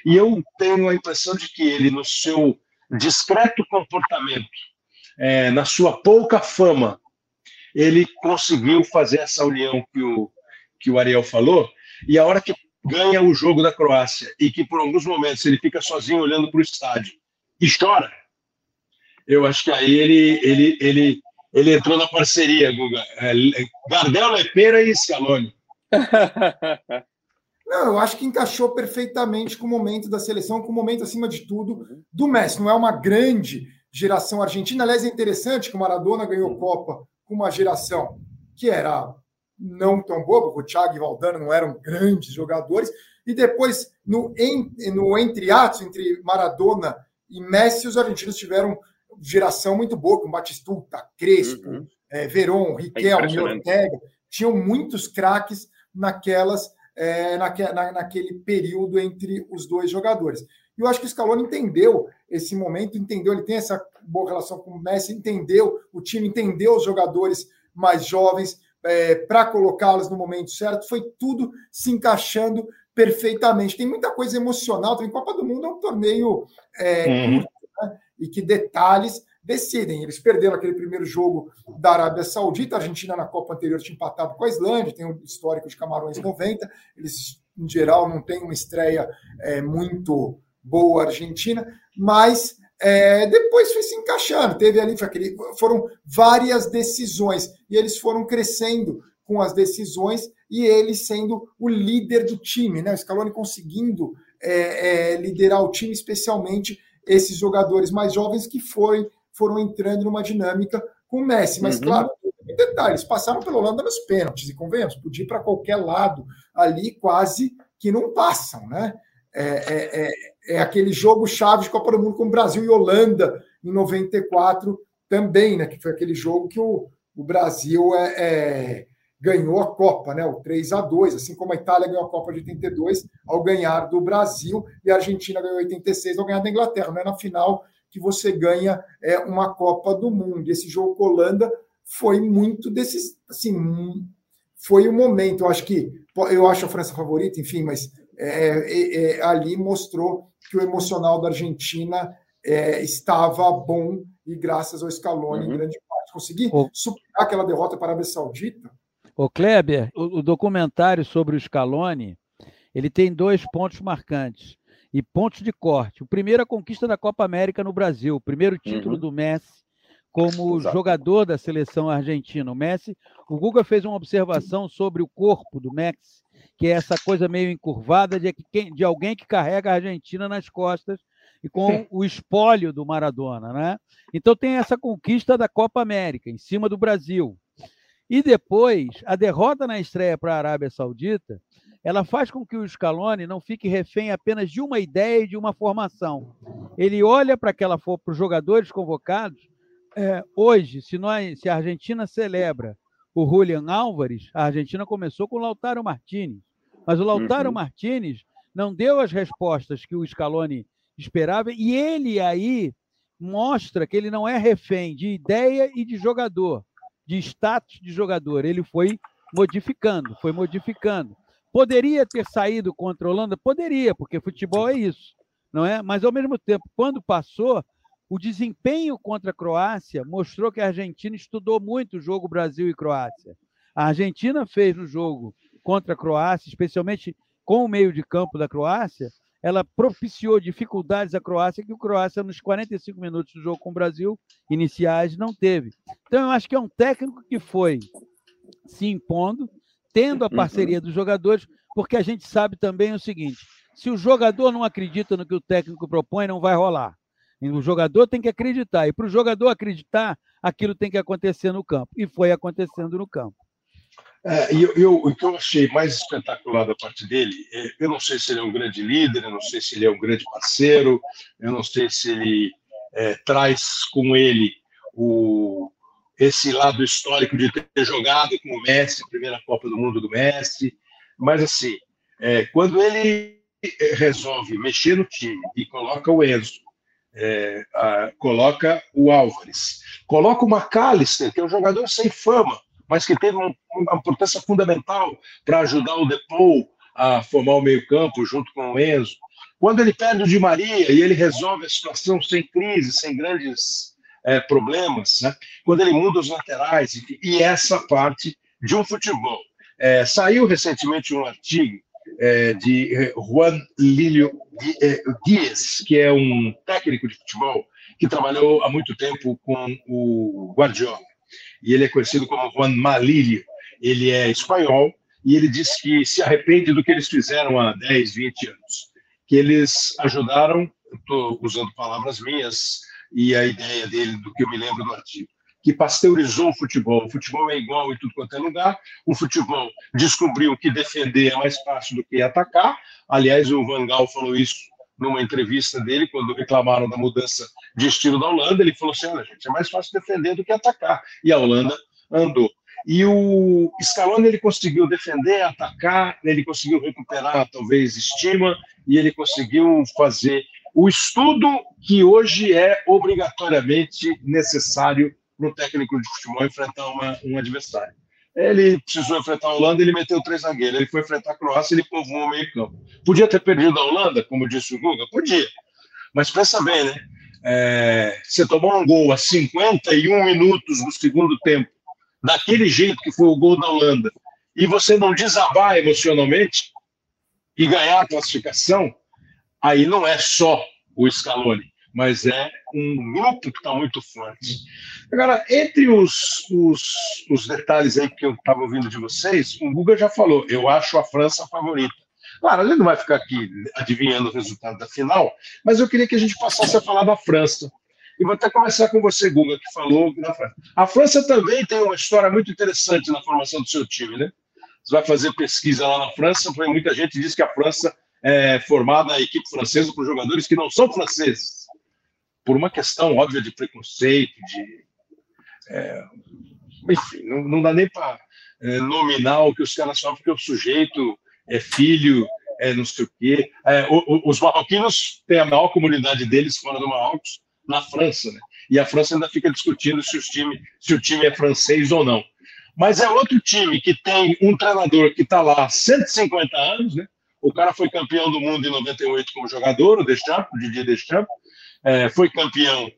E eu tenho a impressão de que ele, no seu discreto comportamento, é, na sua pouca fama, ele conseguiu fazer essa união que o, que o Ariel falou, e a hora que ganha o jogo da Croácia e que por alguns momentos ele fica sozinho olhando para o estádio e chora, eu acho que aí ele, ele, ele, ele entrou na parceria, Guga. É, Gardel, Lepera e Scaloni. [LAUGHS]
Não, eu acho que encaixou perfeitamente com o momento da seleção, com o momento, acima de tudo, do Messi. Não é uma grande geração argentina. Aliás, é interessante que o Maradona ganhou Copa com uma geração que era não tão boa, porque o Thiago e o Valdano não eram grandes jogadores. E depois, no, no entre atos, entre Maradona e Messi, os argentinos tiveram geração muito boa, com Batistuta, Crespo, uhum. é, Veron, Riquelme, é Ortega. Tinham muitos craques naquelas, é, naque, na, naquele período entre os dois jogadores. E eu acho que o Scaloni entendeu esse momento, entendeu, ele tem essa boa relação com o Messi, entendeu o time, entendeu os jogadores mais jovens, é, para colocá-las no momento certo, foi tudo se encaixando perfeitamente. Tem muita coisa emocional, também Copa do Mundo é um torneio é, uhum. curto, né? e que detalhes decidem. Eles perderam aquele primeiro jogo da Arábia Saudita, a Argentina na Copa anterior tinha empatado com a Islândia, tem um histórico de Camarões 90, eles, em geral, não têm uma estreia é, muito boa Argentina, mas é, depois foi se encaixando, teve ali, aquele, foram várias decisões, e eles foram crescendo com as decisões e ele sendo o líder do time, né? O Scaloni conseguindo é, é, liderar o time, especialmente esses jogadores mais jovens que foi, foram entrando numa dinâmica com o Messi. Mas, uhum. claro, detalhes, passaram pela Holanda nos pênaltis, e convenhamos, podia ir para qualquer lado ali, quase que não passam, né? É, é, aquele jogo chave de Copa do Mundo com o Brasil e Holanda em 94 também, né? Que foi aquele jogo que o, o Brasil é, é ganhou a Copa, né? O 3 a 2 assim como a Itália ganhou a Copa de 82 ao ganhar do Brasil e a Argentina ganhou 86 ao ganhar da Inglaterra. Não é na final que você ganha é, uma Copa do Mundo. Esse jogo com a Holanda foi muito desses, assim, foi o um momento. Eu acho que eu acho a França favorita, enfim, mas é, é, é, ali mostrou que o emocional da Argentina é, estava bom e graças ao Scaloni uhum. em grande parte conseguir superar aquela derrota para a Arábia Saudita.
O Kleber, o, o documentário sobre o Scaloni, ele tem dois pontos marcantes e pontos de corte. O primeiro, a conquista da Copa América no Brasil, o primeiro título uhum. do Messi como Exato. jogador da seleção argentina. O Messi, o Guga fez uma observação sobre o corpo do Messi, que é essa coisa meio encurvada de, de alguém que carrega a Argentina nas costas e com o espólio do Maradona, né? Então tem essa conquista da Copa América em cima do Brasil. E depois, a derrota na estreia para a Arábia Saudita ela faz com que o Scaloni não fique refém apenas de uma ideia e de uma formação. Ele olha para aquela para os jogadores convocados. É, hoje, se nós, se a Argentina celebra o Julian Álvares, a Argentina começou com o Lautaro Martinez, mas o Lautaro uhum. Martinez não deu as respostas que o Scaloni esperava e ele aí mostra que ele não é refém de ideia e de jogador, de status de jogador. Ele foi modificando, foi modificando. Poderia ter saído contra a Holanda? Poderia, porque futebol é isso, não é? Mas, ao mesmo tempo, quando passou, o desempenho contra a Croácia mostrou que a Argentina estudou muito o jogo Brasil e Croácia. A Argentina fez no jogo contra a Croácia, especialmente com o meio de campo da Croácia, ela propiciou dificuldades à Croácia que o Croácia, nos 45 minutos do jogo com o Brasil, iniciais, não teve. Então, eu acho que é um técnico que foi se impondo, tendo a uhum. parceria dos jogadores, porque a gente sabe também o seguinte: se o jogador não acredita no que o técnico propõe, não vai rolar. O jogador tem que acreditar. E para o jogador acreditar, aquilo tem que acontecer no campo. E foi acontecendo no campo.
É, eu, eu, o que eu achei mais espetacular da parte dele, é, eu não sei se ele é um grande líder, eu não sei se ele é um grande parceiro, eu não sei se ele é, traz com ele o, esse lado histórico de ter jogado com o Messi, primeira Copa do Mundo do Messi, mas assim, é, quando ele resolve mexer no time e coloca o Enzo, é, a, coloca o Álvares, coloca o McAllister, que é um jogador sem fama, mas que teve uma, importância fundamental para ajudar o Depou a formar o meio-campo junto com o Enzo. Quando ele perde o Di Maria e ele resolve a situação sem crise, sem grandes é, problemas, né? quando ele muda os laterais, e essa parte de um futebol. É, saiu recentemente um artigo é, de Juan Lílio Dias, que é um técnico de futebol que trabalhou há muito tempo com o Guardiola. E ele é conhecido como Juan Malilio. Ele é espanhol e ele diz que se arrepende do que eles fizeram há 10, 20 anos. Que eles ajudaram, estou usando palavras minhas, e a ideia dele, do que eu me lembro do artigo, que pasteurizou o futebol. O futebol é igual em tudo quanto é lugar. O futebol descobriu que defender é mais fácil do que atacar. Aliás, o Van Gaal falou isso numa entrevista dele, quando reclamaram da mudança de estilo da Holanda. Ele falou assim: olha, gente, é mais fácil defender do que atacar. E a Holanda andou. E o Scaloni ele conseguiu defender, atacar, ele conseguiu recuperar talvez estima e ele conseguiu fazer o estudo que hoje é obrigatoriamente necessário para o técnico de futebol enfrentar uma, um adversário. Ele precisou enfrentar a Holanda, ele meteu três zagueiros. Ele foi enfrentar a Croácia, ele povoou o meio campo. Podia ter perdido a Holanda, como disse o Guga? Podia. Mas pensa bem, né? É, você tomou um gol a 51 minutos do segundo tempo, daquele jeito que foi o gol da Holanda, e você não desabar emocionalmente e ganhar a classificação, aí não é só o Scaloni, mas é um grupo que está muito forte. Agora, entre os, os, os detalhes aí que eu estava ouvindo de vocês, o Guga já falou, eu acho a França favorita. Claro, ele não vai ficar aqui adivinhando o resultado da final, mas eu queria que a gente passasse a falar da França. E vou até começar com você, Guga, que falou da França. A França também tem uma história muito interessante na formação do seu time, né? Você vai fazer pesquisa lá na França, muita gente diz que a França é, formada a equipe francesa por jogadores que não são franceses, por uma questão óbvia de preconceito, de. É, enfim, não, não, dá nem para é, nominar o que os caras falam, porque o sujeito é filho, é não sei o quê. É, o, o, os marroquinos têm a maior comunidade deles fora do Marrocos, na França, né? e a França ainda fica discutindo se, time, se o time é francês ou não. Mas é outro time que tem um treinador que está lá há 150 anos, né? O cara foi campeão do mundo em 98 como jogador, o Deschamps, o Didier Deschamps, é, foi campeão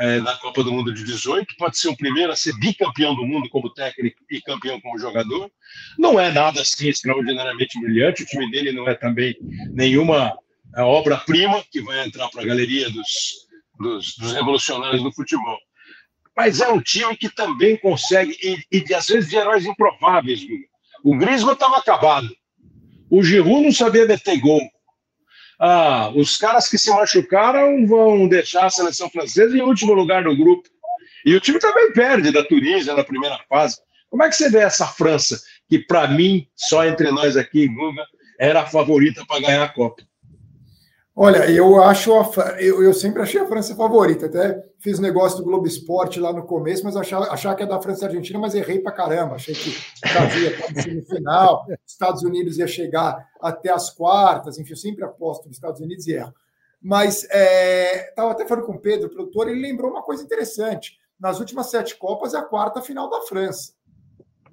é, da Copa do Mundo de 18, pode ser o primeiro a ser bicampeão do mundo como técnico e campeão como jogador. Não é nada assim extraordinariamente brilhante, o time dele não é também nenhuma é, obra-prima que vai entrar para a galeria dos, dos, dos, revolucionários do futebol. Mas é um time que também consegue, e, e às vezes de heróis improváveis. O Griezmann estava acabado. O Giroud não sabia meter gol ah, os caras que se machucaram vão deixar a seleção francesa em último lugar no grupo. E o time também perde da Tunísia na primeira fase. Como é que você vê essa França, que para mim, só entre nós aqui, Guga, era a favorita para ganhar a Copa?
Olha, eu acho a, eu, eu, sempre achei a França favorita. Até fiz negócio do Globo Esporte lá no começo, mas achava, achava que é da França e Argentina, mas errei para caramba. Achei que Brasil ia estar no semifinal, Estados Unidos ia chegar até as quartas, enfim, eu sempre aposto nos Estados Unidos e erro. Mas estava é, até falando com o Pedro, o produtor, ele lembrou uma coisa interessante. Nas últimas sete Copas é a quarta final da França.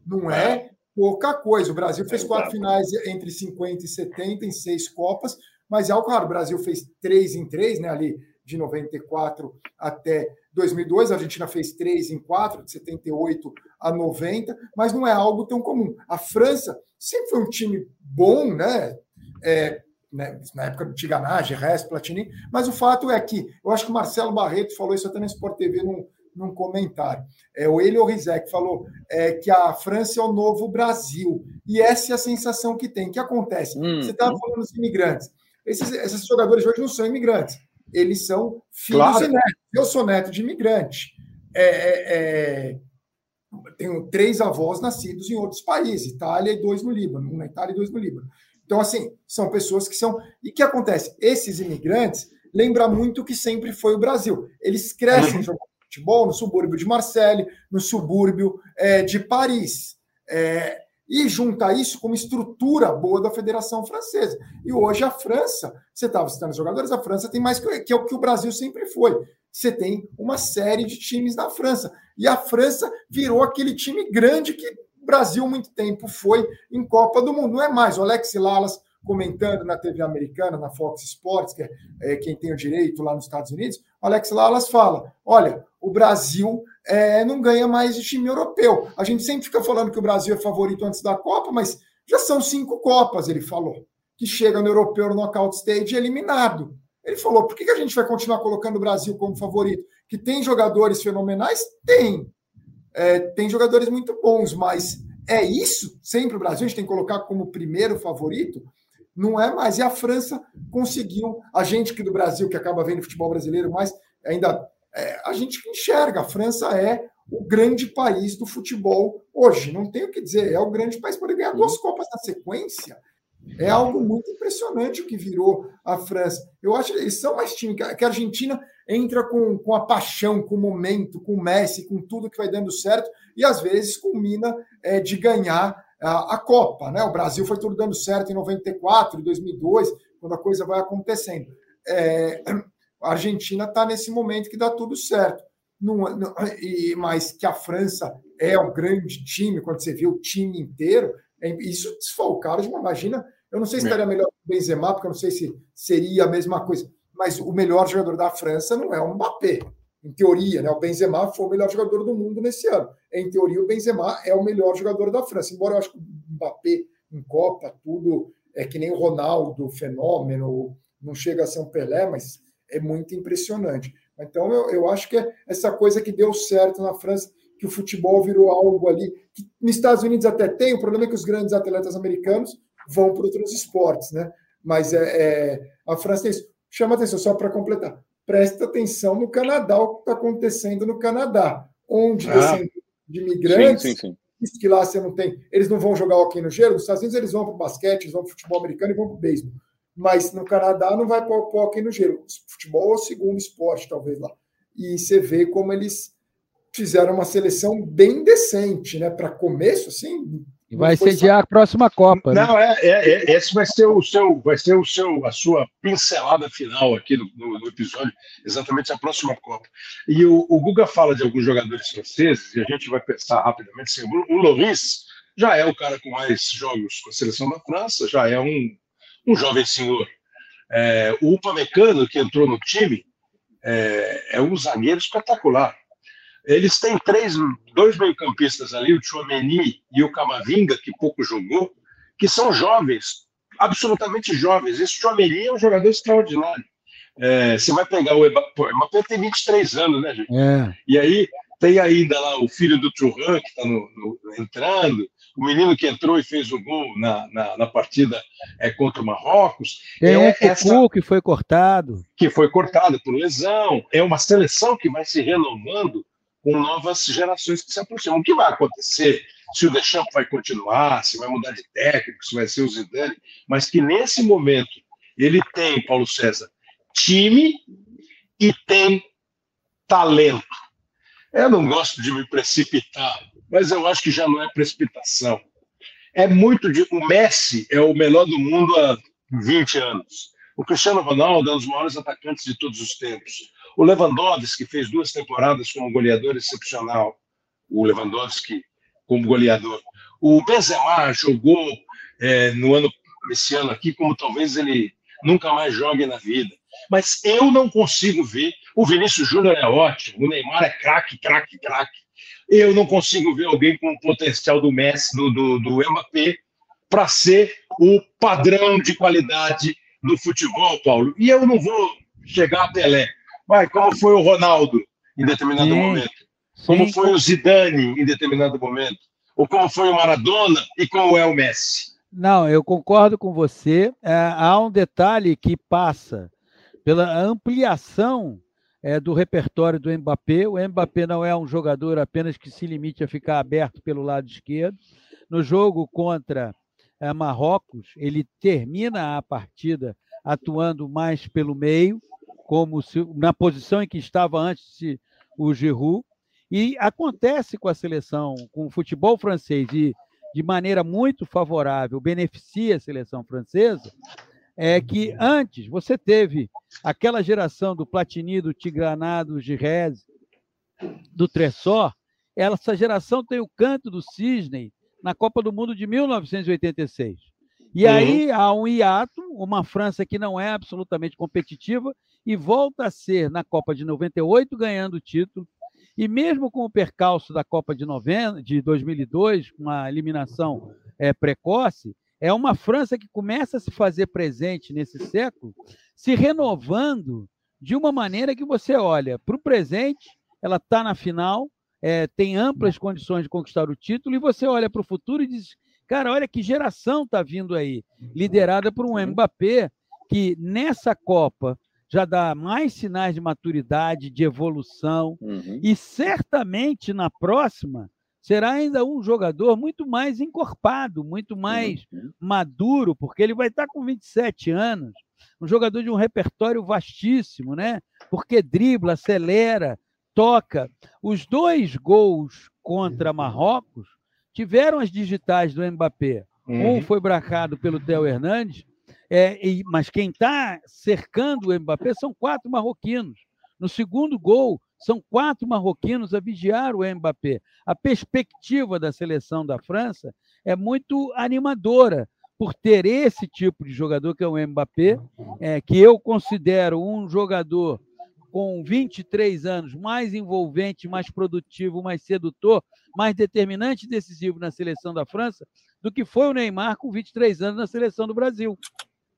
Não é pouca coisa. O Brasil fez quatro finais entre 50 e 70 em seis Copas mas é algo claro, o Brasil fez três em três, né, ali de 94 até 2002, a Argentina fez três em quatro, de 78 a 90, mas não é algo tão comum. A França sempre foi um time bom, né? É, né, na época do Tiganage, Rest, Platini, mas o fato é que, eu acho que o Marcelo Barreto falou isso até na Sport TV num, num comentário. É, o Elio Rizek falou é, que a França é o novo Brasil. E essa é a sensação que tem. O que acontece? Hum, Você estava hum. falando dos imigrantes. Esses, esses jogadores hoje não são imigrantes, eles são filhos claro. e netos. Eu sou neto de imigrante. É, é, é, tenho três avós nascidos em outros países, Itália e dois no Líbano, um na Itália e dois no Líbano. Então, assim, são pessoas que são. E o que acontece? Esses imigrantes lembram muito o que sempre foi o Brasil. Eles crescem uhum. jogando futebol no subúrbio de Marseille, no subúrbio é, de Paris. É, e junta isso com uma estrutura boa da Federação Francesa. E hoje a França, você estava citando os jogadores, a França tem mais que, que é o que o Brasil sempre foi. Você tem uma série de times na França. E a França virou aquele time grande que o Brasil muito tempo foi em Copa do Mundo. Não é mais o Alex Lalas comentando na TV americana, na Fox Sports, que é, é quem tem o direito lá nos Estados Unidos. O Alex Lalas fala: olha, o Brasil é, não ganha mais de time europeu. A gente sempre fica falando que o Brasil é favorito antes da Copa, mas já são cinco Copas, ele falou, que chega no europeu no knockout stage eliminado. Ele falou: por que a gente vai continuar colocando o Brasil como favorito? Que tem jogadores fenomenais? Tem. É, tem jogadores muito bons, mas é isso? Sempre o Brasil a gente tem que colocar como primeiro favorito? Não é mais. E a França conseguiu, a gente que do Brasil, que acaba vendo futebol brasileiro, mas ainda é, a gente enxerga, a França é o grande país do futebol hoje. Não tenho o que dizer, é o grande país. Poder ganhar duas Copas na sequência é algo muito impressionante o que virou a França. Eu acho que eles são mais time que a Argentina entra com, com a paixão, com o momento, com o Messi, com tudo que vai dando certo, e às vezes culmina é, de ganhar a, a, Copa. Né? O Brasil foi tudo dando certo em 94, em 2002, quando a coisa vai acontecendo. É, a Argentina está nesse momento que dá tudo certo. Não, não, e, mas que a França é um grande time, quando você vê o time inteiro, é, isso desfalcaram de uma. Imagina, eu não sei se estaria melhor o Benzema, porque eu não sei se seria a mesma coisa, mas o melhor jogador da França não é o Mbappé. Em teoria, né? o Benzema foi o melhor jogador do mundo nesse ano. Em teoria, o Benzema é o melhor jogador da França. Embora eu acho que o Mbappé em Copa, tudo é que nem o Ronaldo, fenômeno, não chega a ser um Pelé, mas é muito impressionante. Então, eu, eu acho que é essa coisa que deu certo na França, que o futebol virou algo ali, que nos Estados Unidos até tem, o problema é que os grandes atletas americanos vão para outros esportes, né? Mas é, é a França tem isso. Chama atenção, só para completar. Presta atenção no Canadá, o que está acontecendo no Canadá, onde ah, de imigrantes, sim, sim, sim. que lá você não tem, eles não vão jogar hockey no gelo, nos Estados Unidos eles vão para o basquete, eles vão para o futebol americano e vão para o beisebol mas no Canadá não vai para o hockey no gelo. Futebol é o segundo esporte, talvez lá. E você vê como eles fizeram uma seleção bem decente, né? Para começo, assim,
E vai sediar a próxima Copa.
Né? Não, né? é, é, é, esse vai ser o seu, vai ser o seu, a sua pincelada final aqui no, no, no episódio, exatamente a próxima Copa. E o, o, Guga fala de alguns jogadores franceses, e a gente vai pensar rapidamente. Assim, o, o Loris já é o cara com mais jogos com a seleção da França, já é um, um jovem senhor. É, o Upamecano, que entrou no time, é, é um zagueiro espetacular. Eles têm três, dois meio-campistas ali, o Chouameni e o Camavinga, que pouco jogou, que são jovens, absolutamente jovens. Esse Chouameni é um jogador extraordinário. É, você vai pegar o Mbappé, o Mbappé tem 23 anos, né, gente? É. E aí tem ainda lá o filho do Thuram, que está entrando, o menino que entrou e fez o gol na, na, na partida é, contra o Marrocos.
Tem é, um Cucu essa... que foi cortado.
Que foi cortado por lesão. É uma seleção que vai se renovando com novas gerações que se aproximam. O que vai acontecer? Se o Deschamps vai continuar, se vai mudar de técnico, se vai ser o Zidane, mas que nesse momento ele tem, Paulo César, time e tem talento. Eu não gosto de me precipitar, mas eu acho que já não é precipitação. É muito de. O Messi é o melhor do mundo há 20 anos. O Cristiano Ronaldo é um dos maiores atacantes de todos os tempos. O Lewandowski fez duas temporadas como goleador excepcional. O Lewandowski como goleador. O Benzema jogou é, no ano esse ano aqui como talvez ele nunca mais jogue na vida. Mas eu não consigo ver. O Vinícius Júnior é ótimo, o Neymar é craque, craque, craque. Eu não consigo ver alguém com o potencial do Messi, do, do, do Mbappé, para ser o padrão de qualidade do futebol, Paulo. E eu não vou chegar a Pelé, Vai, como foi o Ronaldo em determinado Sim. momento? Como Sim. foi o Zidane em determinado momento? Ou como foi o Maradona e como é o Messi?
Não, eu concordo com você. É, há um detalhe que passa pela ampliação é, do repertório do Mbappé. O Mbappé não é um jogador apenas que se limite a ficar aberto pelo lado esquerdo. No jogo contra é, Marrocos, ele termina a partida atuando mais pelo meio como se, na posição em que estava antes o Giroud. E acontece com a seleção, com o futebol francês, e de maneira muito favorável, beneficia a seleção francesa, é que antes você teve aquela geração do Platini, do Tigraná, do Girese, do Tressor, essa geração tem o canto do Cisne na Copa do Mundo de 1986. E uhum. aí há um hiato, uma França que não é absolutamente competitiva e volta a ser na Copa de 98 ganhando o título. E mesmo com o percalço da Copa de, 90, de 2002, com a eliminação é, precoce, é uma França que começa a se fazer presente nesse século, se renovando de uma maneira que você olha para o presente, ela está na final, é, tem amplas condições de conquistar o título, e você olha para o futuro e diz: Cara, olha que geração está vindo aí, liderada por um. Mbappé que nessa Copa já dá mais sinais de maturidade, de evolução, uhum. e certamente na próxima será ainda um jogador muito mais encorpado, muito mais uhum. maduro, porque ele vai estar com 27 anos, um jogador de um repertório vastíssimo, né? Porque dribla, acelera, toca. Os dois gols contra Marrocos tiveram as digitais do Mbappé. Uhum. Um foi bracado pelo Theo Hernandes, é, e, mas quem está cercando o Mbappé são quatro marroquinos. No segundo gol, são quatro marroquinos a vigiar o Mbappé. A perspectiva da seleção da França é muito animadora por ter esse tipo de jogador que é o Mbappé, é, que eu considero um jogador com 23 anos, mais envolvente, mais produtivo, mais sedutor, mais determinante e decisivo na seleção da França do que foi o Neymar com 23 anos na seleção do Brasil.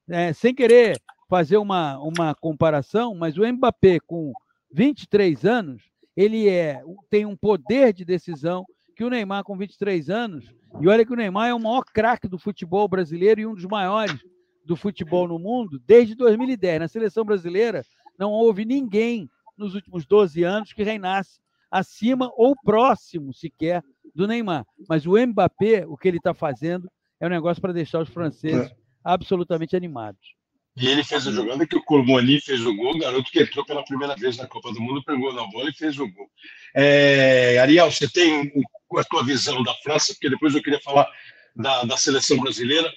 É, sem querer fazer uma, uma comparação, mas o Mbappé com 23 anos, ele é, tem um poder de decisão que o Neymar com 23 anos, e olha que o Neymar é o maior craque do futebol brasileiro e um dos maiores do futebol no mundo desde 2010. Na seleção brasileira, não houve ninguém nos últimos 12 anos que reinasse acima ou próximo sequer do Neymar. Mas o Mbappé, o que ele está fazendo, é um negócio para deixar os franceses é. absolutamente animados.
E ele fez a jogada que o Colmoni fez o gol, garoto que entrou pela primeira vez na Copa do Mundo, pegou na bola e fez o gol. É, Ariel, você tem a tua visão da França, porque depois eu queria falar da, da seleção brasileira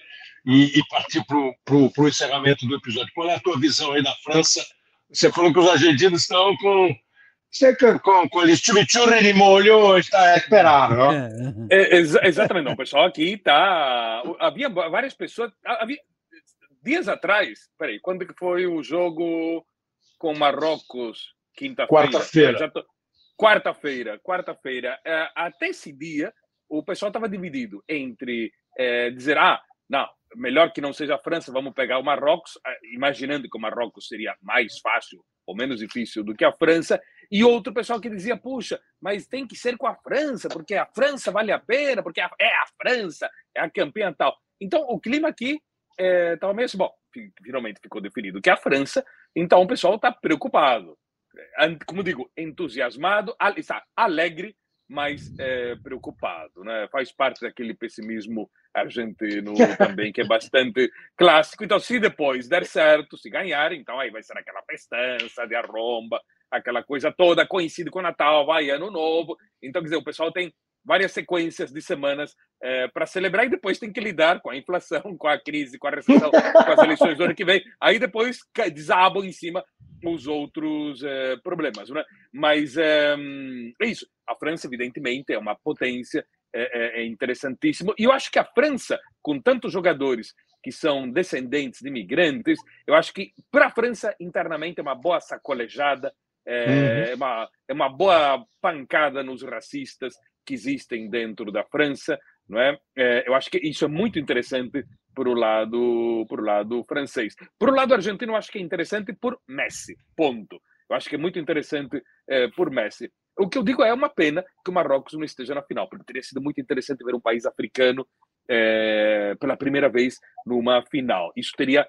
e, e partir para o encerramento do episódio. Qual é a tua visão aí da França? Você falou que os argentinos estão com com, com il chimichurri de molho está esperando,
não? É, ex exatamente, não. O pessoal aqui está. Havia várias pessoas. Havia... Dias atrás, peraí, quando que foi o jogo com Marrocos? Quinta-feira.
Quarta-feira.
Quarta-feira, quarta-feira. É, até esse dia, o pessoal estava dividido entre é, dizer, ah, não, melhor que não seja a França, vamos pegar o Marrocos, eh, imaginando que o Marrocos seria mais fácil ou menos difícil do que a França, e outro pessoal que dizia, puxa, mas tem que ser com a França, porque a França vale a pena, porque é a França, é a campeã tal. Então, o clima aqui é, assim, bom, finalmente ficou definido que é a França, então o pessoal está preocupado, como digo, entusiasmado, está alegre, mais é, preocupado, né? Faz parte daquele pessimismo argentino [LAUGHS] também que é bastante clássico. Então, se depois der certo, se ganhar, então aí vai ser aquela festança de arromba, aquela coisa toda, coincide com Natal, vai Ano Novo. Então, quer dizer, o pessoal tem várias sequências de semanas é, para celebrar e depois tem que lidar com a inflação, [LAUGHS] com a crise, com a recessão, com as eleições do ano que vem. Aí depois desabam em cima os outros é, problemas. Né? Mas é, é, isso. A França, evidentemente, é uma potência, é, é, é interessantíssimo. E eu acho que a França, com tantos jogadores que são descendentes de imigrantes, eu acho que para a França, internamente, é uma boa sacolejada, é, uhum. uma, é uma boa pancada nos racistas que existem dentro da França. Não é? é eu acho que isso é muito interessante para o lado, por lado francês. Por o lado argentino, eu acho que é interessante por Messi, ponto. Eu acho que é muito interessante é, por Messi. O que eu digo é uma pena que o Marrocos não esteja na final, porque teria sido muito interessante ver um país africano é, pela primeira vez numa final. Isso teria.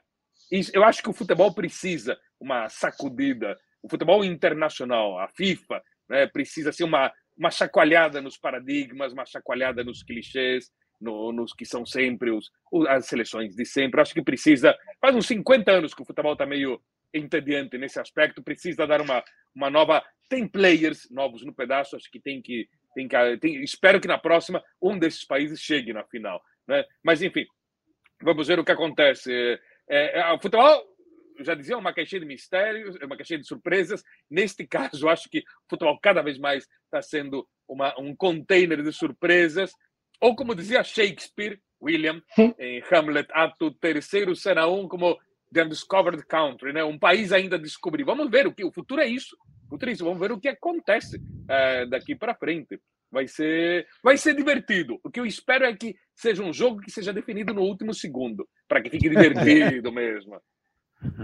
Isso, eu acho que o futebol precisa uma sacudida. O futebol internacional, a FIFA, né, precisa ser uma, uma chacoalhada nos paradigmas, uma chacoalhada nos clichês, no, nos que são sempre os, as seleções de sempre. Acho que precisa. Faz uns 50 anos que o futebol está meio entediante nesse aspecto, precisa dar uma, uma nova. Tem players novos no pedaço, acho que tem que. Tem que tem, espero que na próxima um desses países chegue na final. Né? Mas, enfim, vamos ver o que acontece. É, é, o futebol, já dizia, uma caixinha de mistérios, uma caixinha de surpresas. Neste [LAUGHS] caso, acho que o futebol cada vez mais está sendo uma, um container de surpresas ou como dizia Shakespeare, William, hum. em Hamlet, ato terceiro, cena um, como The Undiscovered Country, né? um país ainda a descobrir. Vamos ver o que o futuro é isso. O futuro é isso. Vamos ver o que acontece é, daqui para frente. Vai ser, vai ser divertido. O que eu espero é que seja um jogo que seja definido no último segundo, para que fique [LAUGHS] divertido mesmo.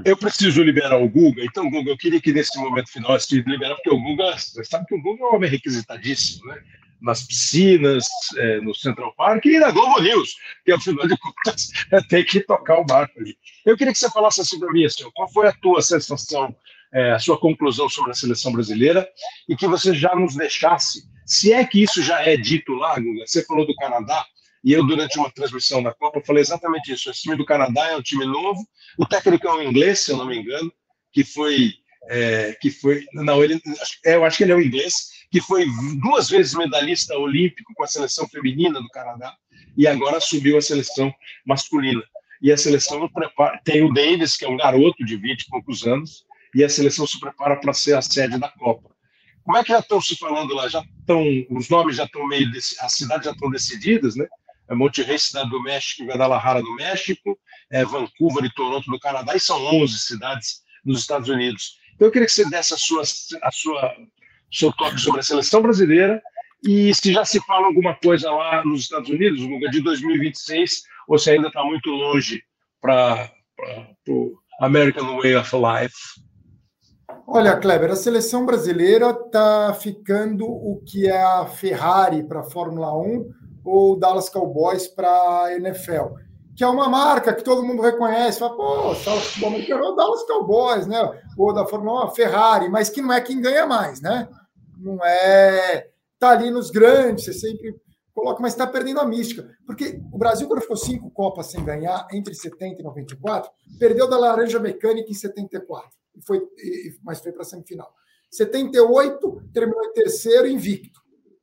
Eu preciso liberar o Google, então, Google, eu queria que nesse momento final você liberar, porque o Google, você sabe que o Google é um homem requisitadíssimo, né? nas piscinas, é, no Central Park e na Globo News, que afinal de contas [LAUGHS] tem que tocar o barco ali. Eu queria que você falasse assim para mim, assim, qual foi a tua sensação, é, a sua conclusão sobre a seleção brasileira e que você já nos deixasse, se é que isso já é dito lá, Guga, você falou do Canadá, e eu, durante uma transmissão da Copa, falei exatamente isso. Esse time do Canadá é um time novo, o técnico é um inglês, se eu não me engano, que foi. É, que foi não, ele, é, eu acho que ele é um inglês, que foi duas vezes medalhista olímpico com a seleção feminina do Canadá e agora subiu a seleção masculina. E a seleção prepara, tem o Davis, que é um garoto de 20 e poucos anos, e a seleção se prepara para ser a sede da Copa. Como é que já estão se falando lá? Já estão, os nomes já estão meio, as cidades já estão decididas, né? É Monterrey, cidade do México, Guadalajara do México, é Vancouver e Toronto do Canadá, e são 11 cidades nos Estados Unidos. Então eu queria que você desse a sua, a sua seu toque sobre a seleção brasileira e se já se fala alguma coisa lá nos Estados Unidos, no de 2026, ou se ainda está muito longe para o American Way of Life.
Olha, Kleber, a seleção brasileira está ficando o que é a Ferrari para a Fórmula 1 ou Dallas Cowboys para a NFL, que é uma marca que todo mundo reconhece, fala, pô, futebol americano, o Dallas Cowboys, né? Ou da Fórmula 1, a Ferrari, mas que não é quem ganha mais, né? não é. Está ali nos grandes, você sempre coloca, mas está perdendo a mística. Porque o Brasil, quando ficou cinco Copas sem ganhar, entre 70 e 94, perdeu da Laranja Mecânica em 74, e foi, mas foi para a semifinal. 78, terminou em terceiro, invicto.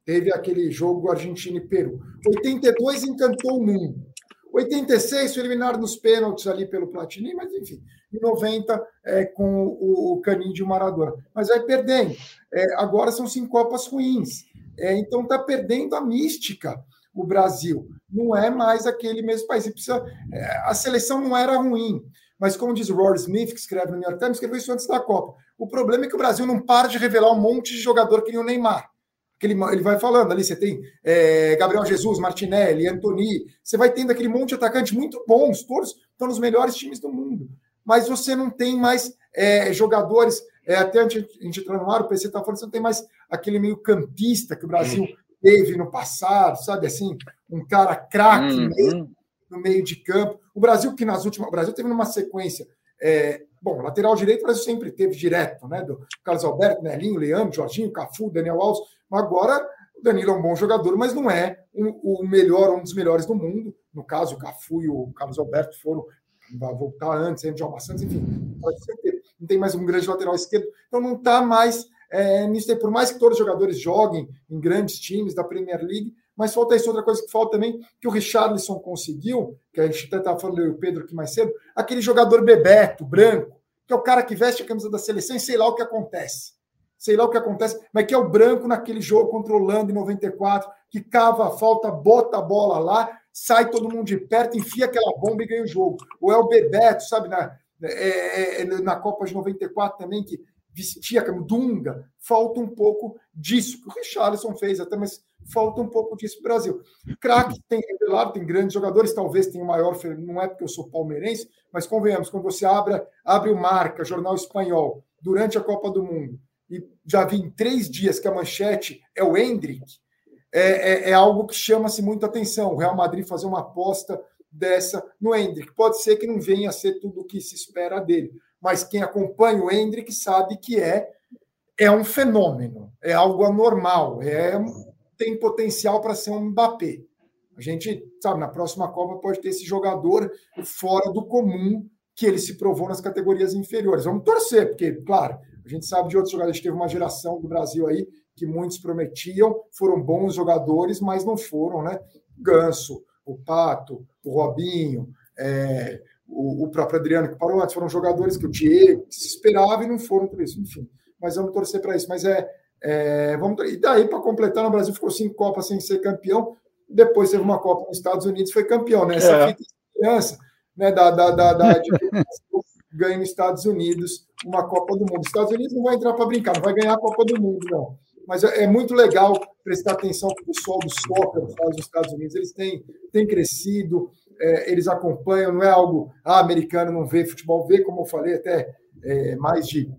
Teve aquele jogo Argentina e Peru. 82 encantou o mundo. 86 foi eliminado nos pênaltis ali pelo Platini, mas enfim. E 90 é, com o, o Caninho de Maradona. Mas vai perdendo. É, agora são cinco Copas ruins. É, então está perdendo a mística o Brasil. Não é mais aquele mesmo país. Precisa, é, a seleção não era ruim. Mas, como diz Rory Smith, que escreve no New York Times, escreveu isso antes da Copa. O problema é que o Brasil não para de revelar um monte de jogador que nem o Neymar. Ele, ele vai falando ali, você tem é, Gabriel Jesus, Martinelli, Antoni, você vai tendo aquele monte de atacantes muito bons, todos estão nos melhores times do mundo. Mas você não tem mais é, jogadores, é, até a gente, a gente entrar no ar, o PC está falando, você não tem mais aquele meio campista que o Brasil teve no passado, sabe assim, um cara craque uhum. no meio de campo. O Brasil, que nas últimas. O Brasil teve numa sequência. É, bom, lateral direito, o Brasil sempre teve direto, né? Do Carlos Alberto, Nelinho, Leandro, Jorginho, Cafu, Daniel Alves. Agora, o Danilo é um bom jogador, mas não é o melhor, um dos melhores do mundo. No caso, o Cafu e o Carlos Alberto foram. Vai voltar antes, o John Santos, enfim. Não tem mais um grande lateral esquerdo. Então não está mais é. Por mais que todos os jogadores joguem em grandes times da Premier League, mas falta isso, outra coisa que falta também, que o Richarlison conseguiu, que a gente estava falando eu e o Pedro aqui mais cedo, aquele jogador bebeto, branco, que é o cara que veste a camisa da seleção e sei lá o que acontece. Sei lá o que acontece, mas que é o branco naquele jogo contra o Holanda em 94, que cava a falta, bota a bola lá, sai todo mundo de perto, enfia aquela bomba e ganha o jogo. Ou é o Bebeto, sabe, na, é, é, na Copa de 94 também, que vestia a Dunga, falta um pouco disso, que o Richarlison fez até, mas falta um pouco disso no Brasil. Craque tem revelado, tem grandes jogadores, talvez tenha o maior, não é porque eu sou palmeirense, mas convenhamos, quando você abre, abre o Marca, jornal espanhol, durante a Copa do Mundo, e já vi em três dias que a manchete é o Hendrick, é, é, é algo que chama-se muita atenção. O Real Madrid fazer uma aposta dessa no Hendrick. Pode ser que não venha a ser tudo o que se espera dele, mas quem acompanha o Hendrick sabe que é é um fenômeno, é algo anormal, é tem potencial para ser um Mbappé. A gente sabe, na próxima Copa pode ter esse jogador fora do comum que ele se provou nas categorias inferiores. Vamos torcer, porque, claro, a gente sabe de outros jogadores. Teve uma geração do Brasil aí que muitos prometiam, foram bons jogadores, mas não foram, né? Ganso, o Pato, o Robinho, é, o, o, próprio Adriano que parou antes, foram jogadores que o Diego se esperava e não foram por isso, enfim. Mas vamos torcer para isso. Mas é, é vamos, e daí, para completar, no Brasil ficou cinco Copas sem ser campeão, depois teve uma Copa nos Estados Unidos foi campeão, né? Essa é. fita esperança né, da, da, da, da de ganha nos Estados Unidos uma Copa do Mundo. Os Estados Unidos não vai entrar para brincar, não vai ganhar a Copa do Mundo, não. Mas é, é muito legal prestar atenção que o pessoal do soccer faz nos Estados Unidos. Eles têm, têm crescido, é, eles acompanham, não é algo, ah, americano não vê futebol, vê, como eu falei, até é, mais de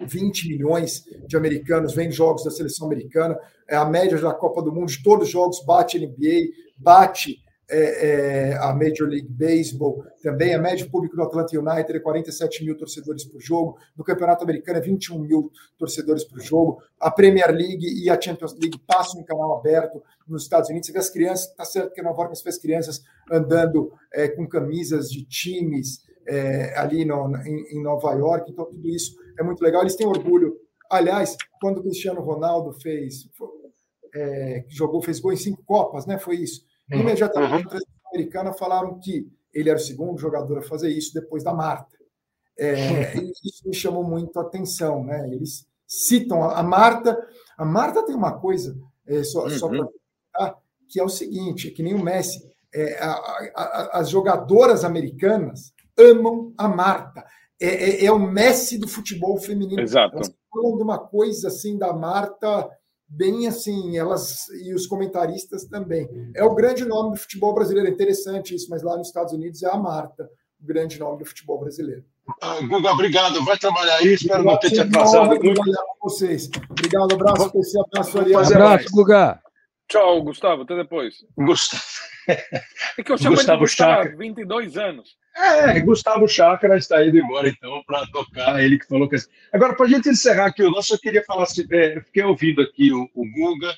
20 milhões de americanos vêm jogos da seleção americana, é a média da Copa do Mundo de todos os jogos bate NBA, bate é, é, a Major League Baseball, também a média pública do Atlanta United é 47 mil torcedores por jogo, no Campeonato Americano é 21 mil torcedores por jogo, a Premier League e a Champions League passam em canal aberto nos Estados Unidos, você vê as crianças, tá certo que Nova York você vê as crianças andando é, com camisas de times é, ali no, em, em Nova York, então tudo isso é muito legal, eles têm orgulho. Aliás, quando o Cristiano Ronaldo fez, é, jogou, fez gol em cinco Copas, né? Foi isso. Imediatamente, uhum. a americana falaram que ele era o segundo jogador a fazer isso depois da Marta. É, isso me chamou muito a atenção, né? Eles citam a, Marta. A Marta tem uma coisa, é, só, uhum. só para que é o seguinte: que nem o Messi, é, a, a, as jogadoras americanas amam a Marta. É, é, é, o Messi do futebol feminino.
Exato. Elas
falam de uma coisa assim da Marta bem assim, elas e os comentaristas também. É o grande nome do futebol brasileiro, é interessante isso, mas lá nos Estados Unidos é a Marta, o grande nome do futebol brasileiro.
Ah, Guga, obrigado. Vai trabalhar aí, espero não ter te atrasado.
Trabalhar com vocês. Obrigado, abraço, esse abraço ali.
Abraço, Guga.
Tchau, Gustavo, até depois.
Gustavo.
É que eu chamo Gustavo de Gustavo há 22 anos.
É, Gustavo Chakra está indo embora, então, para tocar. Ele que falou que. Agora, para a gente encerrar aqui eu queria falar. Assim, é, fiquei ouvindo aqui o, o Guga,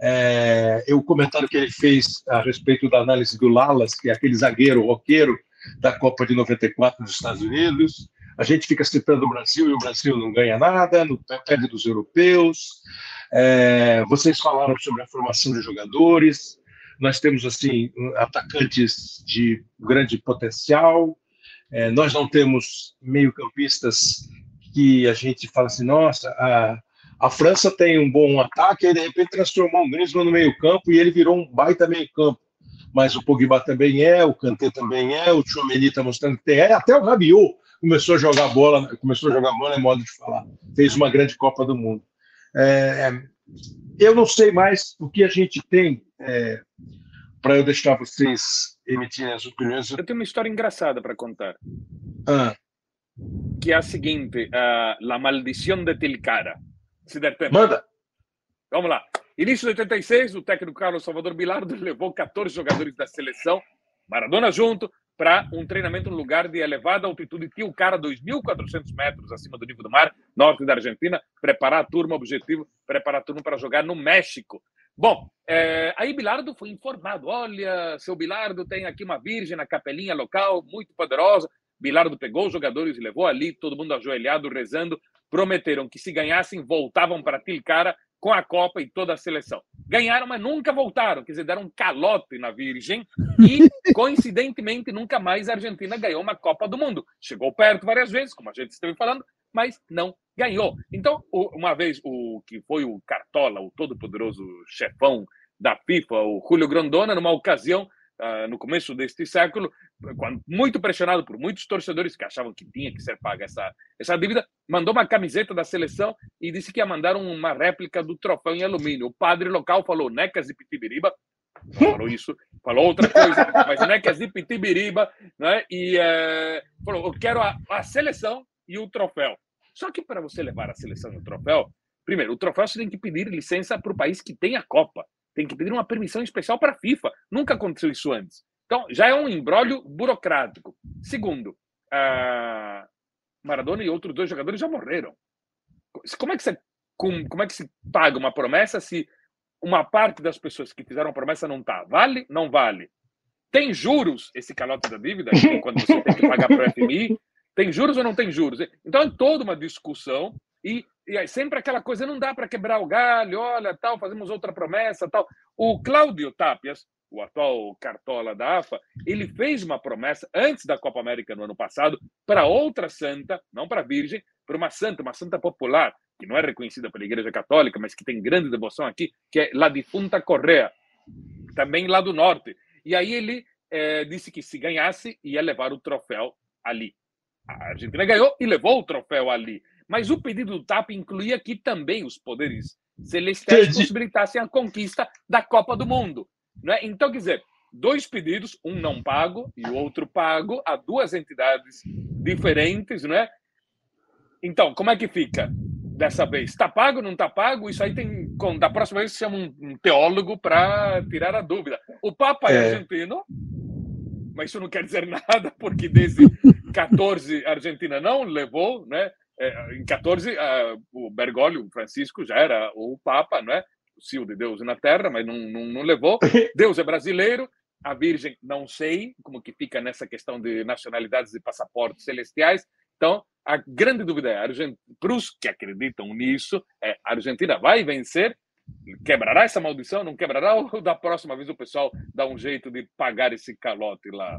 é, o comentário que ele fez a respeito da análise do Lalas, que é aquele zagueiro roqueiro da Copa de 94 dos Estados Unidos. A gente fica citando o Brasil e o Brasil não ganha nada, não perde dos europeus. É, vocês falaram sobre a formação de jogadores. Nós temos assim atacantes de grande potencial. É, nós não temos meio-campistas que a gente fala assim, nossa, a, a França tem um bom ataque e de repente transformou o Griezmann no meio-campo e ele virou um baita meio-campo. Mas o Pogba também é, o Kanté também é, o Chouameni está mostrando que é, até o Rabiot começou a jogar bola, começou a jogar bola é modo de falar, fez uma grande Copa do Mundo. É, eu não sei mais o que a gente tem é, para eu deixar vocês emitirem as opiniões.
Eu tenho uma história engraçada para contar.
Ah.
Que é a seguinte: uh, La Maldição de Tilcara. Se der tempo.
Manda.
Vamos lá. Início de 86, o técnico Carlos Salvador Bilardo [LAUGHS] levou 14 jogadores da seleção, Maradona junto, para um treinamento no lugar de elevada altitude, tinha o cara 2.400 metros acima do nível do mar, norte da Argentina, preparar a turma, objetivo, preparar a turma para jogar no México. Bom, é, aí Bilardo foi informado: olha, seu Bilardo tem aqui uma virgem na capelinha local, muito poderosa. Bilardo pegou os jogadores e levou ali, todo mundo ajoelhado, rezando. Prometeram que se ganhassem, voltavam para Tilcara com a Copa e toda a seleção. Ganharam, mas nunca voltaram, quer dizer, deram um calote na Virgem e, [LAUGHS] coincidentemente, nunca mais a Argentina ganhou uma Copa do Mundo. Chegou perto várias vezes, como a gente esteve falando, mas não ganhou. Então, uma vez o que foi o Cartola, o todo-poderoso chefão da FIFA, o Julio Grondona, numa ocasião uh, no começo deste século, quando, muito pressionado por muitos torcedores que achavam que tinha que ser paga essa, essa dívida, mandou uma camiseta da seleção e disse que ia mandar uma réplica do troféu em alumínio. O padre local falou Necas e Pitibiriba, falou isso, falou outra coisa, [LAUGHS] mas Necas e Pitibiriba, né? e uh, falou: Eu quero a, a seleção e o troféu. Só que para você levar a seleção e o troféu, primeiro, o troféu você tem que pedir licença para o país que tem a Copa tem que pedir uma permissão especial para a FIFA. Nunca aconteceu isso antes. Então, já é um embrólio burocrático. Segundo, Maradona e outros dois jogadores já morreram. Como é que você como é que se paga uma promessa se uma parte das pessoas que fizeram a promessa não está? Vale? Não vale. Tem juros esse calote da dívida, [LAUGHS] quando você tem que pagar para o FMI? Tem juros ou não tem juros? Então é toda uma discussão e e aí sempre aquela coisa, não dá para quebrar o galho, olha, tal, fazemos outra promessa, tal. O Cláudio Tapias, o atual cartola da AFA, ele fez uma promessa antes da Copa América no ano passado para outra santa, não para a Virgem, para uma santa, uma santa popular, que não é reconhecida pela Igreja Católica, mas que tem grande devoção aqui, que é La Difunta Correa, também lá do norte. E aí ele é, disse que se ganhasse, ia levar o troféu ali. A Argentina ganhou e levou o troféu ali. Mas o pedido do TAP incluía que também os poderes celestiais Entendi. possibilitassem a conquista da Copa do Mundo. Né? Então, quer dizer, dois pedidos, um não pago e o outro pago, a duas entidades diferentes, né? Então, como é que fica dessa vez? Está pago, não está pago? Isso aí tem. Da próxima vez, chama um, teólogo para tirar a dúvida. O Papa é, é argentino, mas isso não quer dizer [LAUGHS] nada, porque desde 14 a Argentina não levou, né? É, em 14, uh, o Bergoglio, Francisco, já era o Papa, não é? O cio de Deus na Terra, mas não, não, não levou. [LAUGHS] Deus é brasileiro, a Virgem não sei como que fica nessa questão de nacionalidades e passaportes celestiais. Então, a grande dúvida é, para os que acreditam nisso, é a Argentina vai vencer? Quebrará essa maldição? Não quebrará? Ou da próxima vez o pessoal dá um jeito de pagar esse calote lá?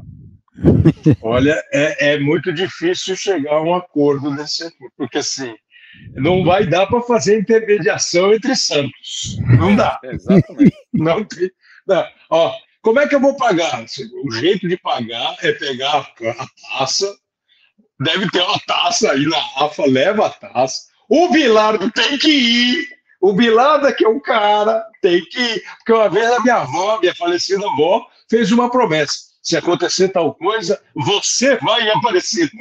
Olha, é, é, muito difícil chegar a um acordo nesse, porque assim não vai dar para fazer intermediação entre santos. Não dá. [LAUGHS]
Exatamente.
Não tem. Não. Ó, como é que eu vou pagar? O jeito de pagar é pegar a taça. Deve ter uma taça aí na AFA, leva a taça. O Bilardo tem que ir. O Bilardo, que é um cara, tem que ir. Porque uma vez a minha avó, minha falecida avó, fez uma promessa se acontecer tal coisa, você vai aparecer. [LAUGHS]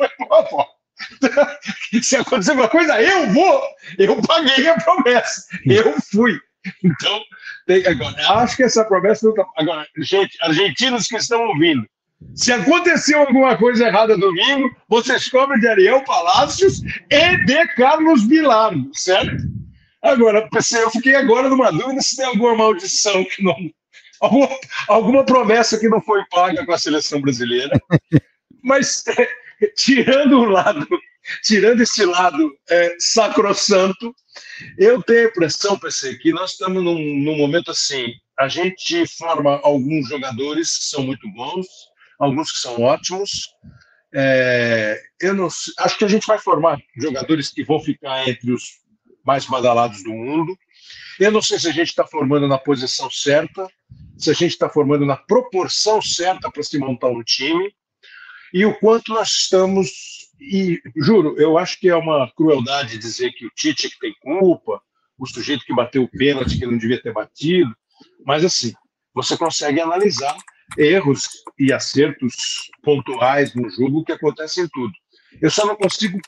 Se acontecer alguma coisa, eu vou. Eu paguei a promessa. Eu fui. Então, tem, agora, acho que essa promessa não está. Agora, gente, argentinos que estão ouvindo, se aconteceu alguma coisa errada domingo, vocês cobram de Ariel Palácios e de Carlos Bilardo, certo? Agora, eu fiquei agora numa dúvida se tem alguma maldição que não, alguma, alguma promessa que não foi paga com a seleção brasileira. Mas, tirando o lado tirando esse lado é, sacrossanto, eu tenho a impressão, PC, que nós estamos num, num momento assim, a gente forma alguns jogadores que são muito bons, alguns que são ótimos, é, eu não acho que a gente vai formar jogadores que vão ficar entre os mais badalados do mundo. Eu não sei se a gente está formando na posição certa, se a gente está formando na proporção certa para se montar um time e o quanto nós estamos. E juro, eu acho que é uma crueldade dizer que o Tite que tem culpa, o sujeito que bateu o pênalti que não devia ter batido, mas assim, você consegue analisar erros e acertos pontuais no jogo que acontecem em tudo. Eu só não consigo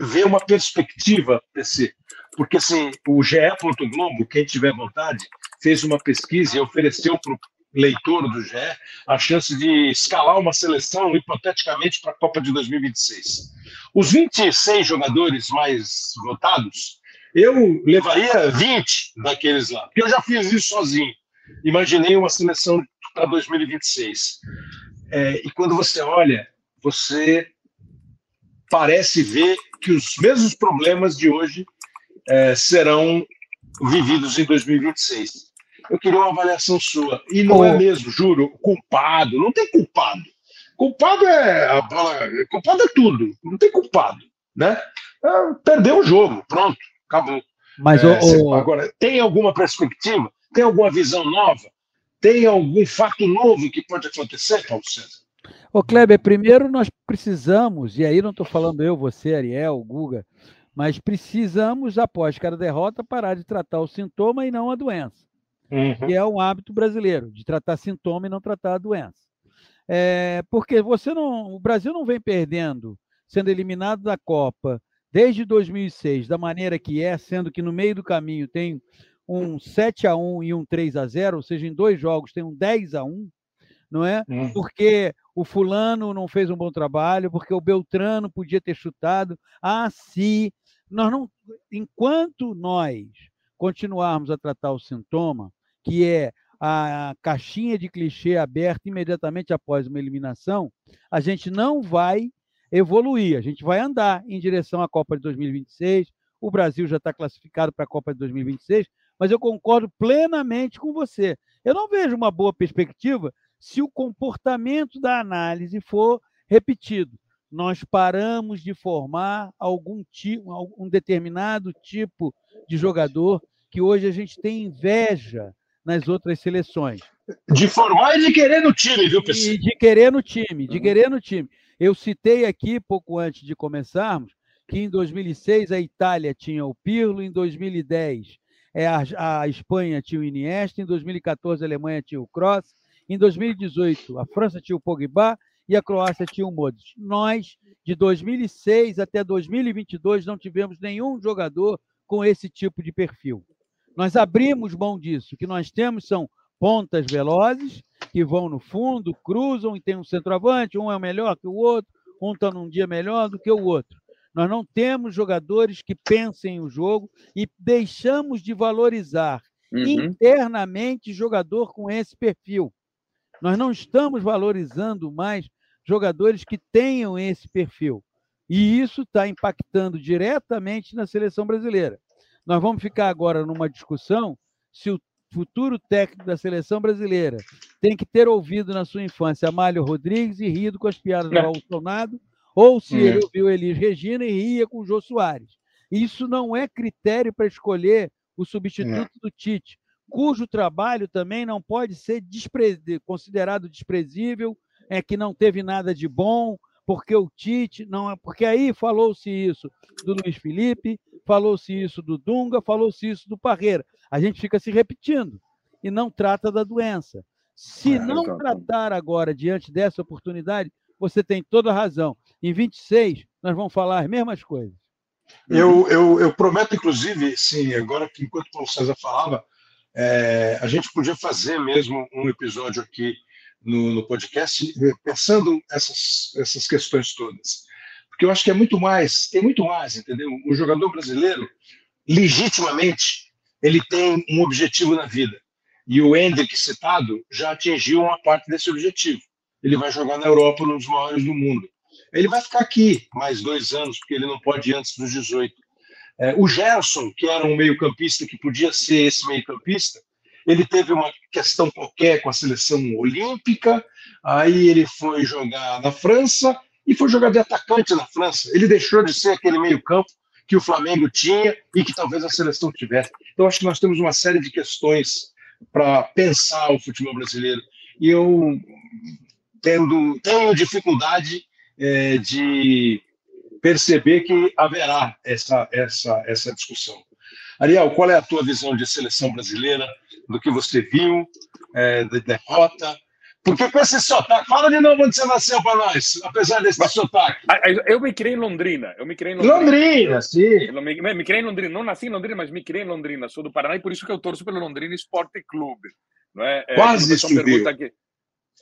ver uma perspectiva, PC, porque assim, o GE. Globo, quem tiver vontade, fez uma pesquisa e ofereceu para o leitor do GE a chance de escalar uma seleção hipoteticamente para a Copa de 2026. Os 26 jogadores mais votados, eu levaria 20 daqueles lá, porque eu já fiz isso sozinho. Imaginei uma seleção para 2026. É, e quando você olha, você parece ver que os mesmos problemas de hoje é, serão vividos em 2026. Eu queria uma avaliação sua. E não oh. é mesmo, juro, culpado. Não tem culpado. Culpado é culpado é tudo. Não tem culpado, né? É, perdeu o jogo, pronto, acabou. Mas é, o, agora tem alguma perspectiva? Tem alguma visão nova? Tem algum fato novo que pode acontecer, Paulo César?
Ô, Kleber, primeiro nós precisamos, e aí não estou falando eu, você, Ariel, Guga, mas precisamos, após cada derrota, parar de tratar o sintoma e não a doença. Uhum. Que é um hábito brasileiro, de tratar sintoma e não tratar a doença. É, porque você não. O Brasil não vem perdendo, sendo eliminado da Copa desde 2006, da maneira que é, sendo que no meio do caminho tem um 7 a 1 e um 3 a 0 ou seja, em dois jogos tem um 10 a 1 não é? Uhum. Porque o fulano não fez um bom trabalho, porque o Beltrano podia ter chutado. Ah, sim. Nós não, enquanto nós continuarmos a tratar o sintoma, que é a caixinha de clichê aberta imediatamente após uma eliminação, a gente não vai evoluir, a gente vai andar em direção à Copa de 2026. O Brasil já está classificado para a Copa de 2026, mas eu concordo plenamente com você. Eu não vejo uma boa perspectiva se o comportamento da análise for repetido. Nós paramos de formar algum tipo, um determinado tipo de jogador que hoje a gente tem inveja nas outras seleções.
De formar e de querer no time, viu, pessoal?
E de querer no time, de querer no time. Eu citei aqui, pouco antes de começarmos, que em 2006 a Itália tinha o Pirlo, em 2010 é, a, a Espanha tinha o Iniesta, em 2014 a Alemanha tinha o Kroos, em 2018, a França tinha o Pogba e a Croácia tinha o Modric. Nós, de 2006 até 2022, não tivemos nenhum jogador com esse tipo de perfil. Nós abrimos mão disso. O que nós temos são pontas velozes que vão no fundo, cruzam e tem um centroavante, um é melhor que o outro, um está num dia melhor do que o outro. Nós não temos jogadores que pensem o jogo e deixamos de valorizar uhum. internamente jogador com esse perfil. Nós não estamos valorizando mais jogadores que tenham esse perfil. E isso está impactando diretamente na seleção brasileira. Nós vamos ficar agora numa discussão se o futuro técnico da seleção brasileira tem que ter ouvido na sua infância Amália Rodrigues e rido com as piadas do Bolsonaro, ou se ele ouviu Elis Regina e ria com o Jô Soares. Isso não é critério para escolher o substituto do Tite cujo trabalho também não pode ser despre... considerado desprezível, é que não teve nada de bom, porque o Tite não é, porque aí falou-se isso do Luiz Felipe, falou-se isso do Dunga, falou-se isso do Parreira. A gente fica se repetindo e não trata da doença. Se é, não então... tratar agora diante dessa oportunidade, você tem toda a razão. Em 26 nós vamos falar as mesmas coisas.
Eu, eu, eu prometo, inclusive, sim, agora que enquanto o Paulo César falava, é, a gente podia fazer mesmo um episódio aqui no, no, podcast pensando essas, essas questões todas. Porque eu acho que é muito mais, tem muito mais, entendeu? O jogador brasileiro, legitimamente, ele tem um objetivo na vida. E o Hendrick citado já atingiu uma parte desse objetivo. Ele vai jogar na Europa, dos maiores do mundo. Ele vai ficar aqui mais dois anos, porque ele não pode ir antes dos 18. É, o Gerson, que era um meio-campista que podia ser esse meio-campista, ele teve uma questão qualquer com a seleção olímpica, aí ele foi jogar na França e foi jogar de atacante na França. Ele deixou de ser aquele meio-campo que o Flamengo tinha e que talvez a seleção tivesse. Então, acho que nós temos uma série de questões para pensar o futebol brasileiro. E eu tendo, tenho dificuldade é, de perceber que haverá essa, essa, essa discussão. Ariel, qual é a tua visão de seleção brasileira, do que você viu, é, da derrota? Porque com esse sotaque, fala de novo onde você nasceu para nós, apesar desse Mas, sotaque.
Eu me criei em Londrina. Eu me criei em
Londrina, Londrina sim.
Eu me, me, criei em Londrina. Não nasci em Londrina, mas me criei em Londrina. Sou do Paraná e por isso que eu torço pelo Londrina Esporte Clube. Não é?
é Quase
aqui,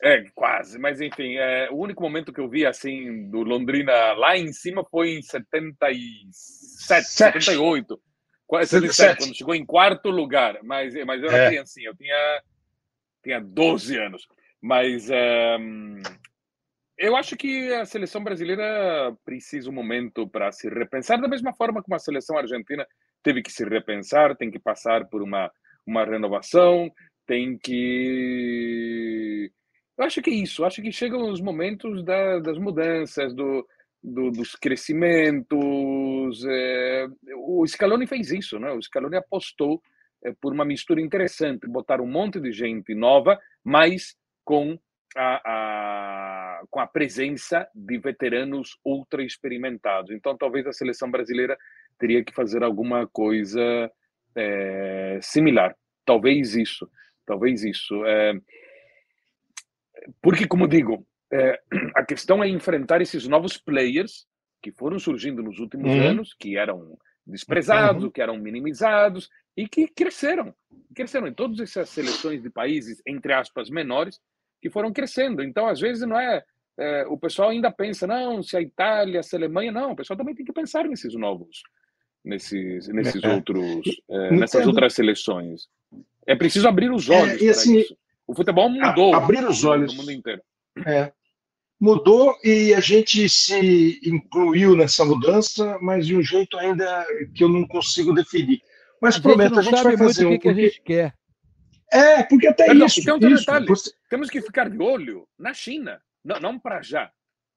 é, quase, mas enfim, é, o único momento que eu vi assim do Londrina lá em cima foi em 77, Sete. 78. 77, quando chegou em quarto lugar, mas, mas eu era é. criancinha, eu tinha, tinha 12 anos. Mas é, eu acho que a seleção brasileira precisa um momento para se repensar, da mesma forma como a seleção argentina teve que se repensar, tem que passar por uma, uma renovação, tem que eu acho que é isso. Acho que chegam os momentos da, das mudanças, do, do, dos crescimentos. É, o Scaloni fez isso, né? O Scaloni apostou é, por uma mistura interessante, botar um monte de gente nova, mas com a, a, com a presença de veteranos ultra experimentados. Então, talvez a seleção brasileira teria que fazer alguma coisa é, similar. Talvez isso. Talvez isso. É, porque, como digo, é, a questão é enfrentar esses novos players que foram surgindo nos últimos uhum. anos, que eram desprezados, uhum. que eram minimizados e que cresceram. Cresceram em todas essas seleções de países, entre aspas, menores, que foram crescendo. Então, às vezes, não é. é o pessoal ainda pensa, não, se a Itália, se a Alemanha. Não, o pessoal também tem que pensar nesses novos, nesses, nesses é. outros, é, nessas outras seleções. É preciso abrir os é, olhos. É, assim, isso. O futebol mudou.
abrir os olhos. No mundo inteiro. É. Mudou e a gente se incluiu nessa mudança, mas de um jeito ainda que eu não consigo definir. Mas a prometo, a gente vai fazer
um. Que, porque... que a gente quer.
É, porque até Perdão, isso. Tem isso, detalhe.
Você... Temos que ficar de olho na China. Não, não para já.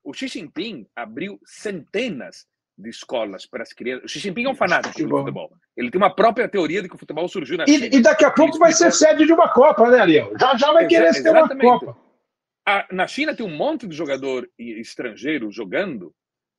O Xi Jinping abriu centenas de escolas para as crianças. O Xi Jinping é um fanático do futebol. Ele tem uma própria teoria de que o futebol surgiu na
China. E, e daqui a pouco vai ser sede de uma Copa, né, Ariel? Já, já vai querer ser uma Copa.
A, na China tem um monte de jogador estrangeiro jogando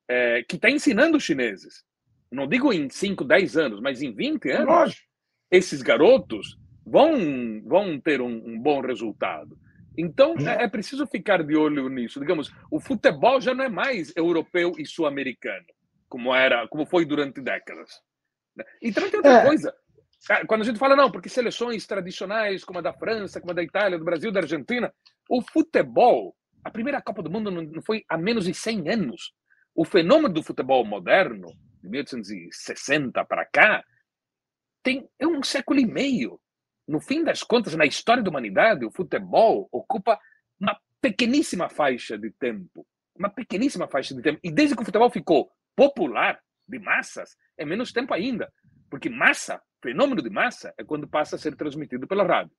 é, que está ensinando os chineses. Não digo em 5, 10 anos, mas em 20 anos. Lógico. Esses garotos vão, vão ter um, um bom resultado. Então, é, é, preciso ficar de olho nisso. Digamos, o futebol já não é mais europeu e sul-americano como era, como foi durante décadas. Né? E também tem outra é. coisa. Ah, quando a gente fala, não, porque seleções tradicionais, como a da França, como a da Itália, do Brasil, da Argentina, o futebol, a primeira Copa do Mundo não foi há menos de 100 anos. O fenômeno do futebol moderno, de 1860 para cá, tem é um século e meio. No fim das contas, na história da humanidade, o futebol ocupa uma pequeníssima faixa de tempo. Uma pequeníssima faixa de tempo. E desde que o futebol ficou popular, de massas, é menos tempo ainda. Porque massa, fenômeno de massa, é quando passa a ser transmitido pela rádio.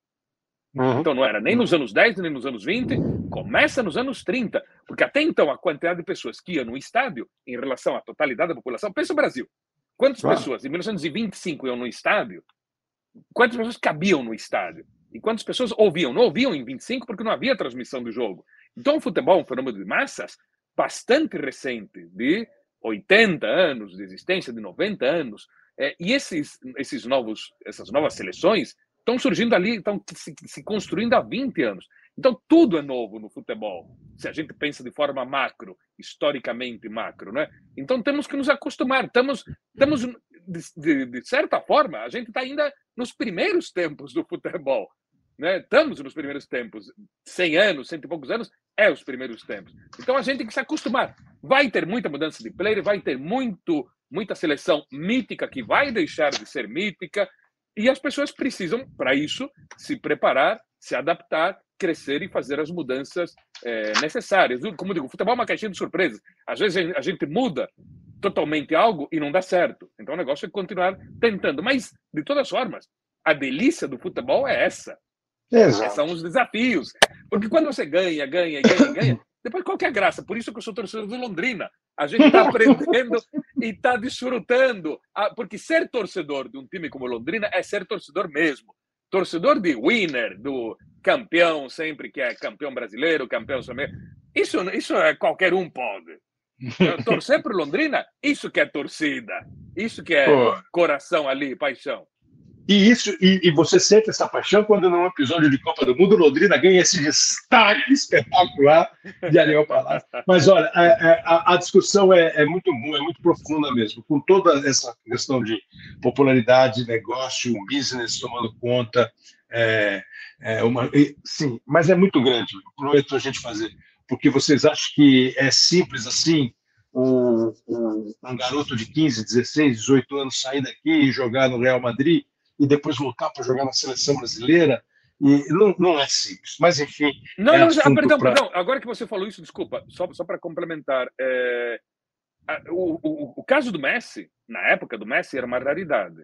Uhum. Então não era nem nos anos 10, nem nos anos 20, começa nos anos 30. Porque até então a quantidade de pessoas que iam no estádio, em relação à totalidade da população, pensa o Brasil. Quantas claro. pessoas em 1925 iam no estádio? Quantas pessoas cabiam no estádio? E quantas pessoas ouviam? Não ouviam em 25 porque não havia transmissão do jogo. Então o futebol é um fenômeno de massas bastante recente, de 80 anos de existência, de 90 anos, é, e esses, esses novos, essas novas seleções estão surgindo ali, estão se, se, construindo há 20 anos. Então, tudo é novo no futebol, se a gente pensa de forma macro, historicamente macro. Né? Então, temos que nos acostumar. Estamos, estamos de, de, de certa forma, a gente está ainda nos primeiros tempos do futebol. Né? Estamos nos primeiros tempos. 100 anos, cento e poucos anos, é os primeiros tempos. Então a gente tem que se acostumar. Vai ter muita mudança de player, vai ter muito, muita seleção mítica que vai deixar de ser mítica, e as pessoas precisam, para isso, se preparar, se adaptar, crescer e fazer as mudanças é, necessárias. Como digo, futebol é uma caixinha de surpresas. Às vezes a gente muda totalmente algo e não dá certo. Então o negócio é continuar tentando. Mas, de todas formas, a delícia do futebol é essa. Exato. São os desafios. Porque quando você ganha, ganha, ganha, [COUGHS] ganha, depois qual que é a graça? Por isso que eu sou torcedor do Londrina. A gente está [LAUGHS] aprendendo e está desfrutando. Ah, porque ser torcedor de um time como Londrina é ser torcedor mesmo. Torcedor de winner, do campeão, sempre que é campeão brasileiro, campeão Isso, isso é qualquer um pode. Torcer para Londrina, isso que é torcida. Isso que é [LAUGHS] Pô. coração ali, paixão.
E isso e, e, você sente essa paixão quando num episódio de Copa do Mundo Londrina ganha esse destaque espetacular de Ariel Palácio. Mas olha, a, a, a discussão é, é, muito boa, é muito profunda mesmo, com toda essa questão de popularidade, negócio, business tomando conta. É, é uma, sim, mas é muito grande. Prometo a gente fazer, porque vocês acham que é simples assim? Um, um, um garoto de 15, 16, 18 anos sair daqui e jogar no Real Madrid e depois voltar para jogar na seleção brasileira. E não, não é simples, mas enfim.
Não, é não, já, perdão, pra... perdão. Agora que você falou isso, desculpa, só, só para complementar. É, o, o, o, caso do Messi, na época do Messi, era uma raridade.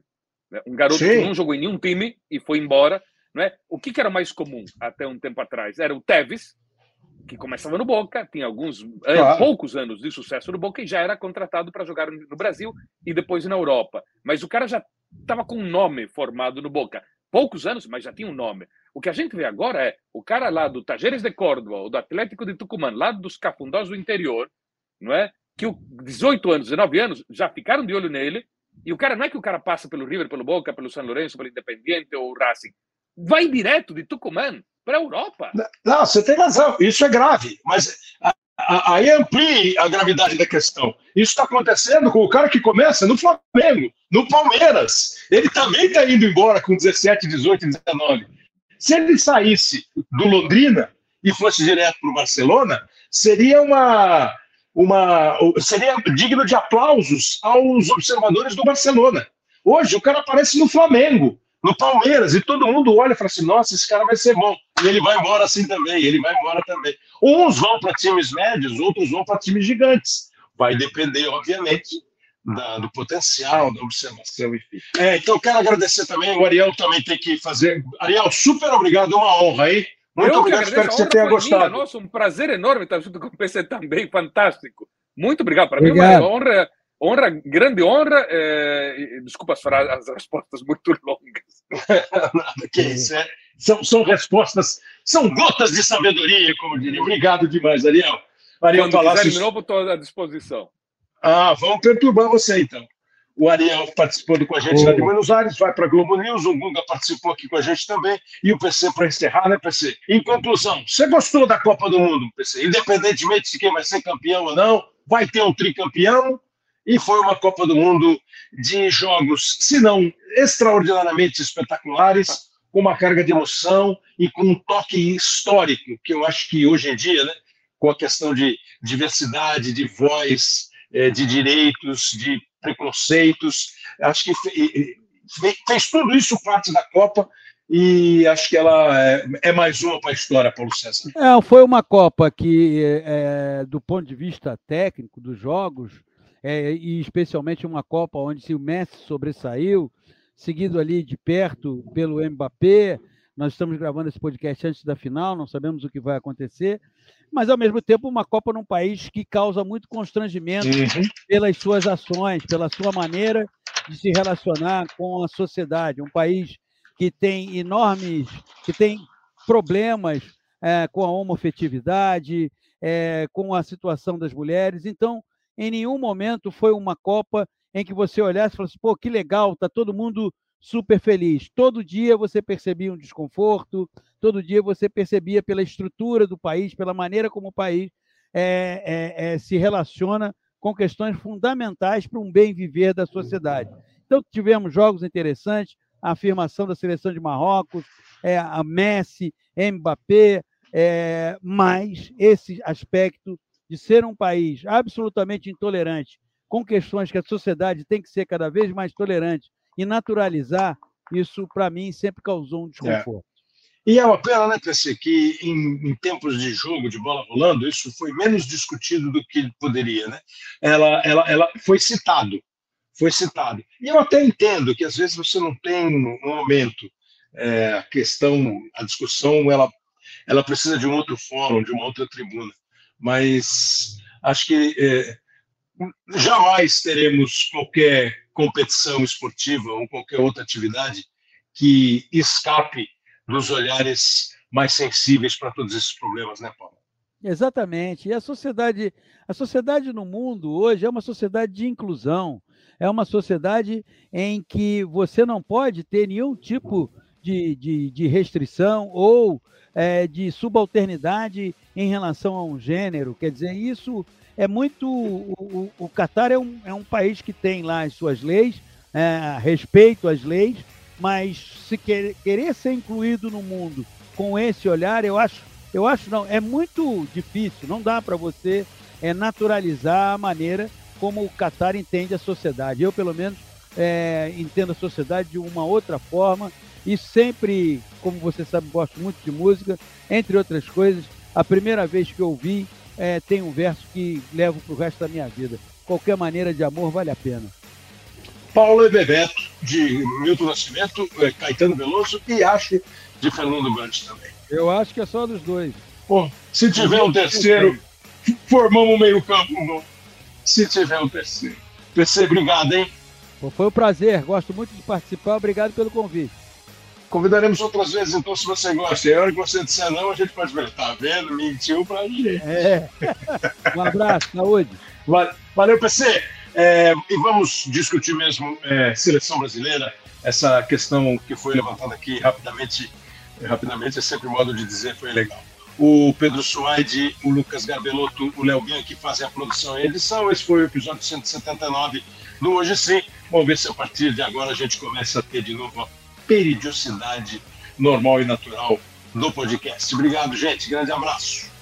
Né? Um garoto Sim. que não jogou em nenhum time e foi embora. Não é? O que, que era mais comum até um tempo atrás? Era o Tevez, que começava no Boca, tinha alguns claro. poucos anos de sucesso no Boca e já era contratado para jogar no Brasil e depois na Europa. Mas o cara já estava com um nome formado no Boca. Poucos anos, mas já tinha um nome. O que a gente vê agora é o cara lá do Tajeres de Córdoba, ou do Atlético de Tucumã, lá dos Cafundós do interior, não é? Que o 18 anos, 19 anos, já ficaram de olho nele. E o cara não é que o cara passa pelo River, pelo Boca, pelo São Lourenço, pelo Independiente ou Racing. Vai direto de Tucumã para a Europa.
Não, você tem razão. Isso é grave. Mas aí amplie a gravidade da questão. Isso está acontecendo com o cara que começa no Flamengo, no Palmeiras. Ele também está indo embora com 17, 18, 19. Se ele saísse do Londrina e fosse direto para o Barcelona, seria uma, uma seria digno de aplausos aos observadores do Barcelona. Hoje o cara aparece no Flamengo no Palmeiras, e todo mundo olha e fala assim: nossa, esse cara vai ser bom. E ele vai embora assim também, ele vai embora também. Uns vão para times médios, outros vão para times gigantes. Vai depender, obviamente, da, do potencial, da observação, enfim. É, então, quero agradecer também. O Ariel também tem que fazer. Ariel, super obrigado, é uma honra aí. Muito Eu obrigado, espero que você tenha gostado.
Minha. Nossa, um prazer enorme estar junto com o PC também, fantástico. Muito obrigado. Para mim, é uma honra honra, grande honra. É, desculpa as, as respostas muito longas. [LAUGHS]
Nada, que isso. É, são, são respostas, são gotas de sabedoria, como diria. Obrigado demais, Ariel.
Ariel Quando Palácios... quiser de novo, estou à disposição.
Ah, vamos perturbar você, então. O Ariel participando com a gente oh. lá de Buenos Aires, vai para a Globo News, o Gunga participou aqui com a gente também, e o PC para encerrar, né, PC? Em conclusão, você gostou da Copa do Mundo, PC? Independentemente de quem vai ser campeão ou não, vai ter um tricampeão, e foi uma Copa do Mundo de jogos, se não extraordinariamente espetaculares, com uma carga de emoção e com um toque histórico, que eu acho que hoje em dia, né, com a questão de diversidade, de voz, é, de direitos, de preconceitos, acho que fez tudo isso parte da Copa e acho que ela é, é mais uma para a história, Paulo César.
É, foi uma Copa que, é, do ponto de vista técnico dos jogos, é, e especialmente uma Copa onde o Messi sobressaiu, seguido ali de perto pelo Mbappé. Nós estamos gravando esse podcast antes da final, não sabemos o que vai acontecer, mas ao mesmo tempo uma Copa num país que causa muito constrangimento uhum. pelas suas ações, pela sua maneira de se relacionar com a sociedade, um país que tem enormes, que tem problemas é, com a homofetividade, é, com a situação das mulheres. Então, em nenhum momento foi uma Copa em que você olhasse e falasse, pô, que legal, tá todo mundo super feliz. Todo dia você percebia um desconforto, todo dia você percebia pela estrutura do país, pela maneira como o país é, é, é, se relaciona com questões fundamentais para um bem viver da sociedade. Então, tivemos jogos interessantes, a afirmação da seleção de Marrocos, é, a Messi, Mbappé, é, mas esse aspecto de ser um país absolutamente intolerante, com questões que a sociedade tem que ser cada vez mais tolerante e naturalizar, isso para mim sempre causou um desconforto. É.
E é uma pena, né, PC, que em, em, tempos de jogo, de bola rolando, isso foi menos discutido do que poderia, né? Ela, ela, ela foi citado, foi citado. E eu até entendo que às vezes você não tem um momento, é, a questão, a discussão, ela, ela precisa de um outro fórum, de uma outra tribuna. Mas acho que é, jamais teremos qualquer competição esportiva ou qualquer outra atividade que escape dos olhares mais sensíveis para todos esses problemas, né, Paulo?
Exatamente. E a sociedade, a sociedade no mundo hoje é uma sociedade de inclusão. É uma sociedade em que você não pode ter nenhum tipo de, de, de restrição ou é, de subalternidade em relação a um gênero. Quer dizer, isso é muito. O Catar é um, é um país que tem lá as suas leis, é, respeito às leis, mas se quer, querer ser incluído no mundo com esse olhar, eu acho, eu acho não, é muito difícil. Não dá para você é, naturalizar a maneira como o Catar entende a sociedade. Eu, pelo menos, é, entendo a sociedade de uma outra forma e sempre, como você sabe, gosto muito de música, entre outras coisas. A primeira vez que eu ouvi é, tem um verso que levo para o resto da minha vida. Qualquer maneira de amor vale a pena.
Paulo e Bebeto, de Milton Nascimento, é, Caetano Veloso e acho de Fernando Brandt também.
Eu acho que é só dos dois.
Pô, se tiver um terceiro, formamos um meio-campo. Se tiver um terceiro. PC, obrigado, hein?
Foi um prazer, gosto muito de participar, obrigado pelo convite.
Convidaremos outras vezes, então, se você gosta. E a hora que você disser não, a gente pode ver. Tá vendo? Mentiu pra gente.
É. Um abraço, saúde.
Valeu, PC. É, e vamos discutir mesmo é, seleção brasileira, essa questão que foi levantada aqui rapidamente. Rapidamente é sempre modo de dizer, foi legal. O Pedro Suaide, o Lucas Garbelotto, o Léo Bianchi fazem a produção e a edição. Esse foi o episódio 179 do Hoje Sim. Vamos ver se a partir de agora a gente começa a ter de novo a periodicidade normal e natural do podcast. Obrigado, gente. Grande abraço.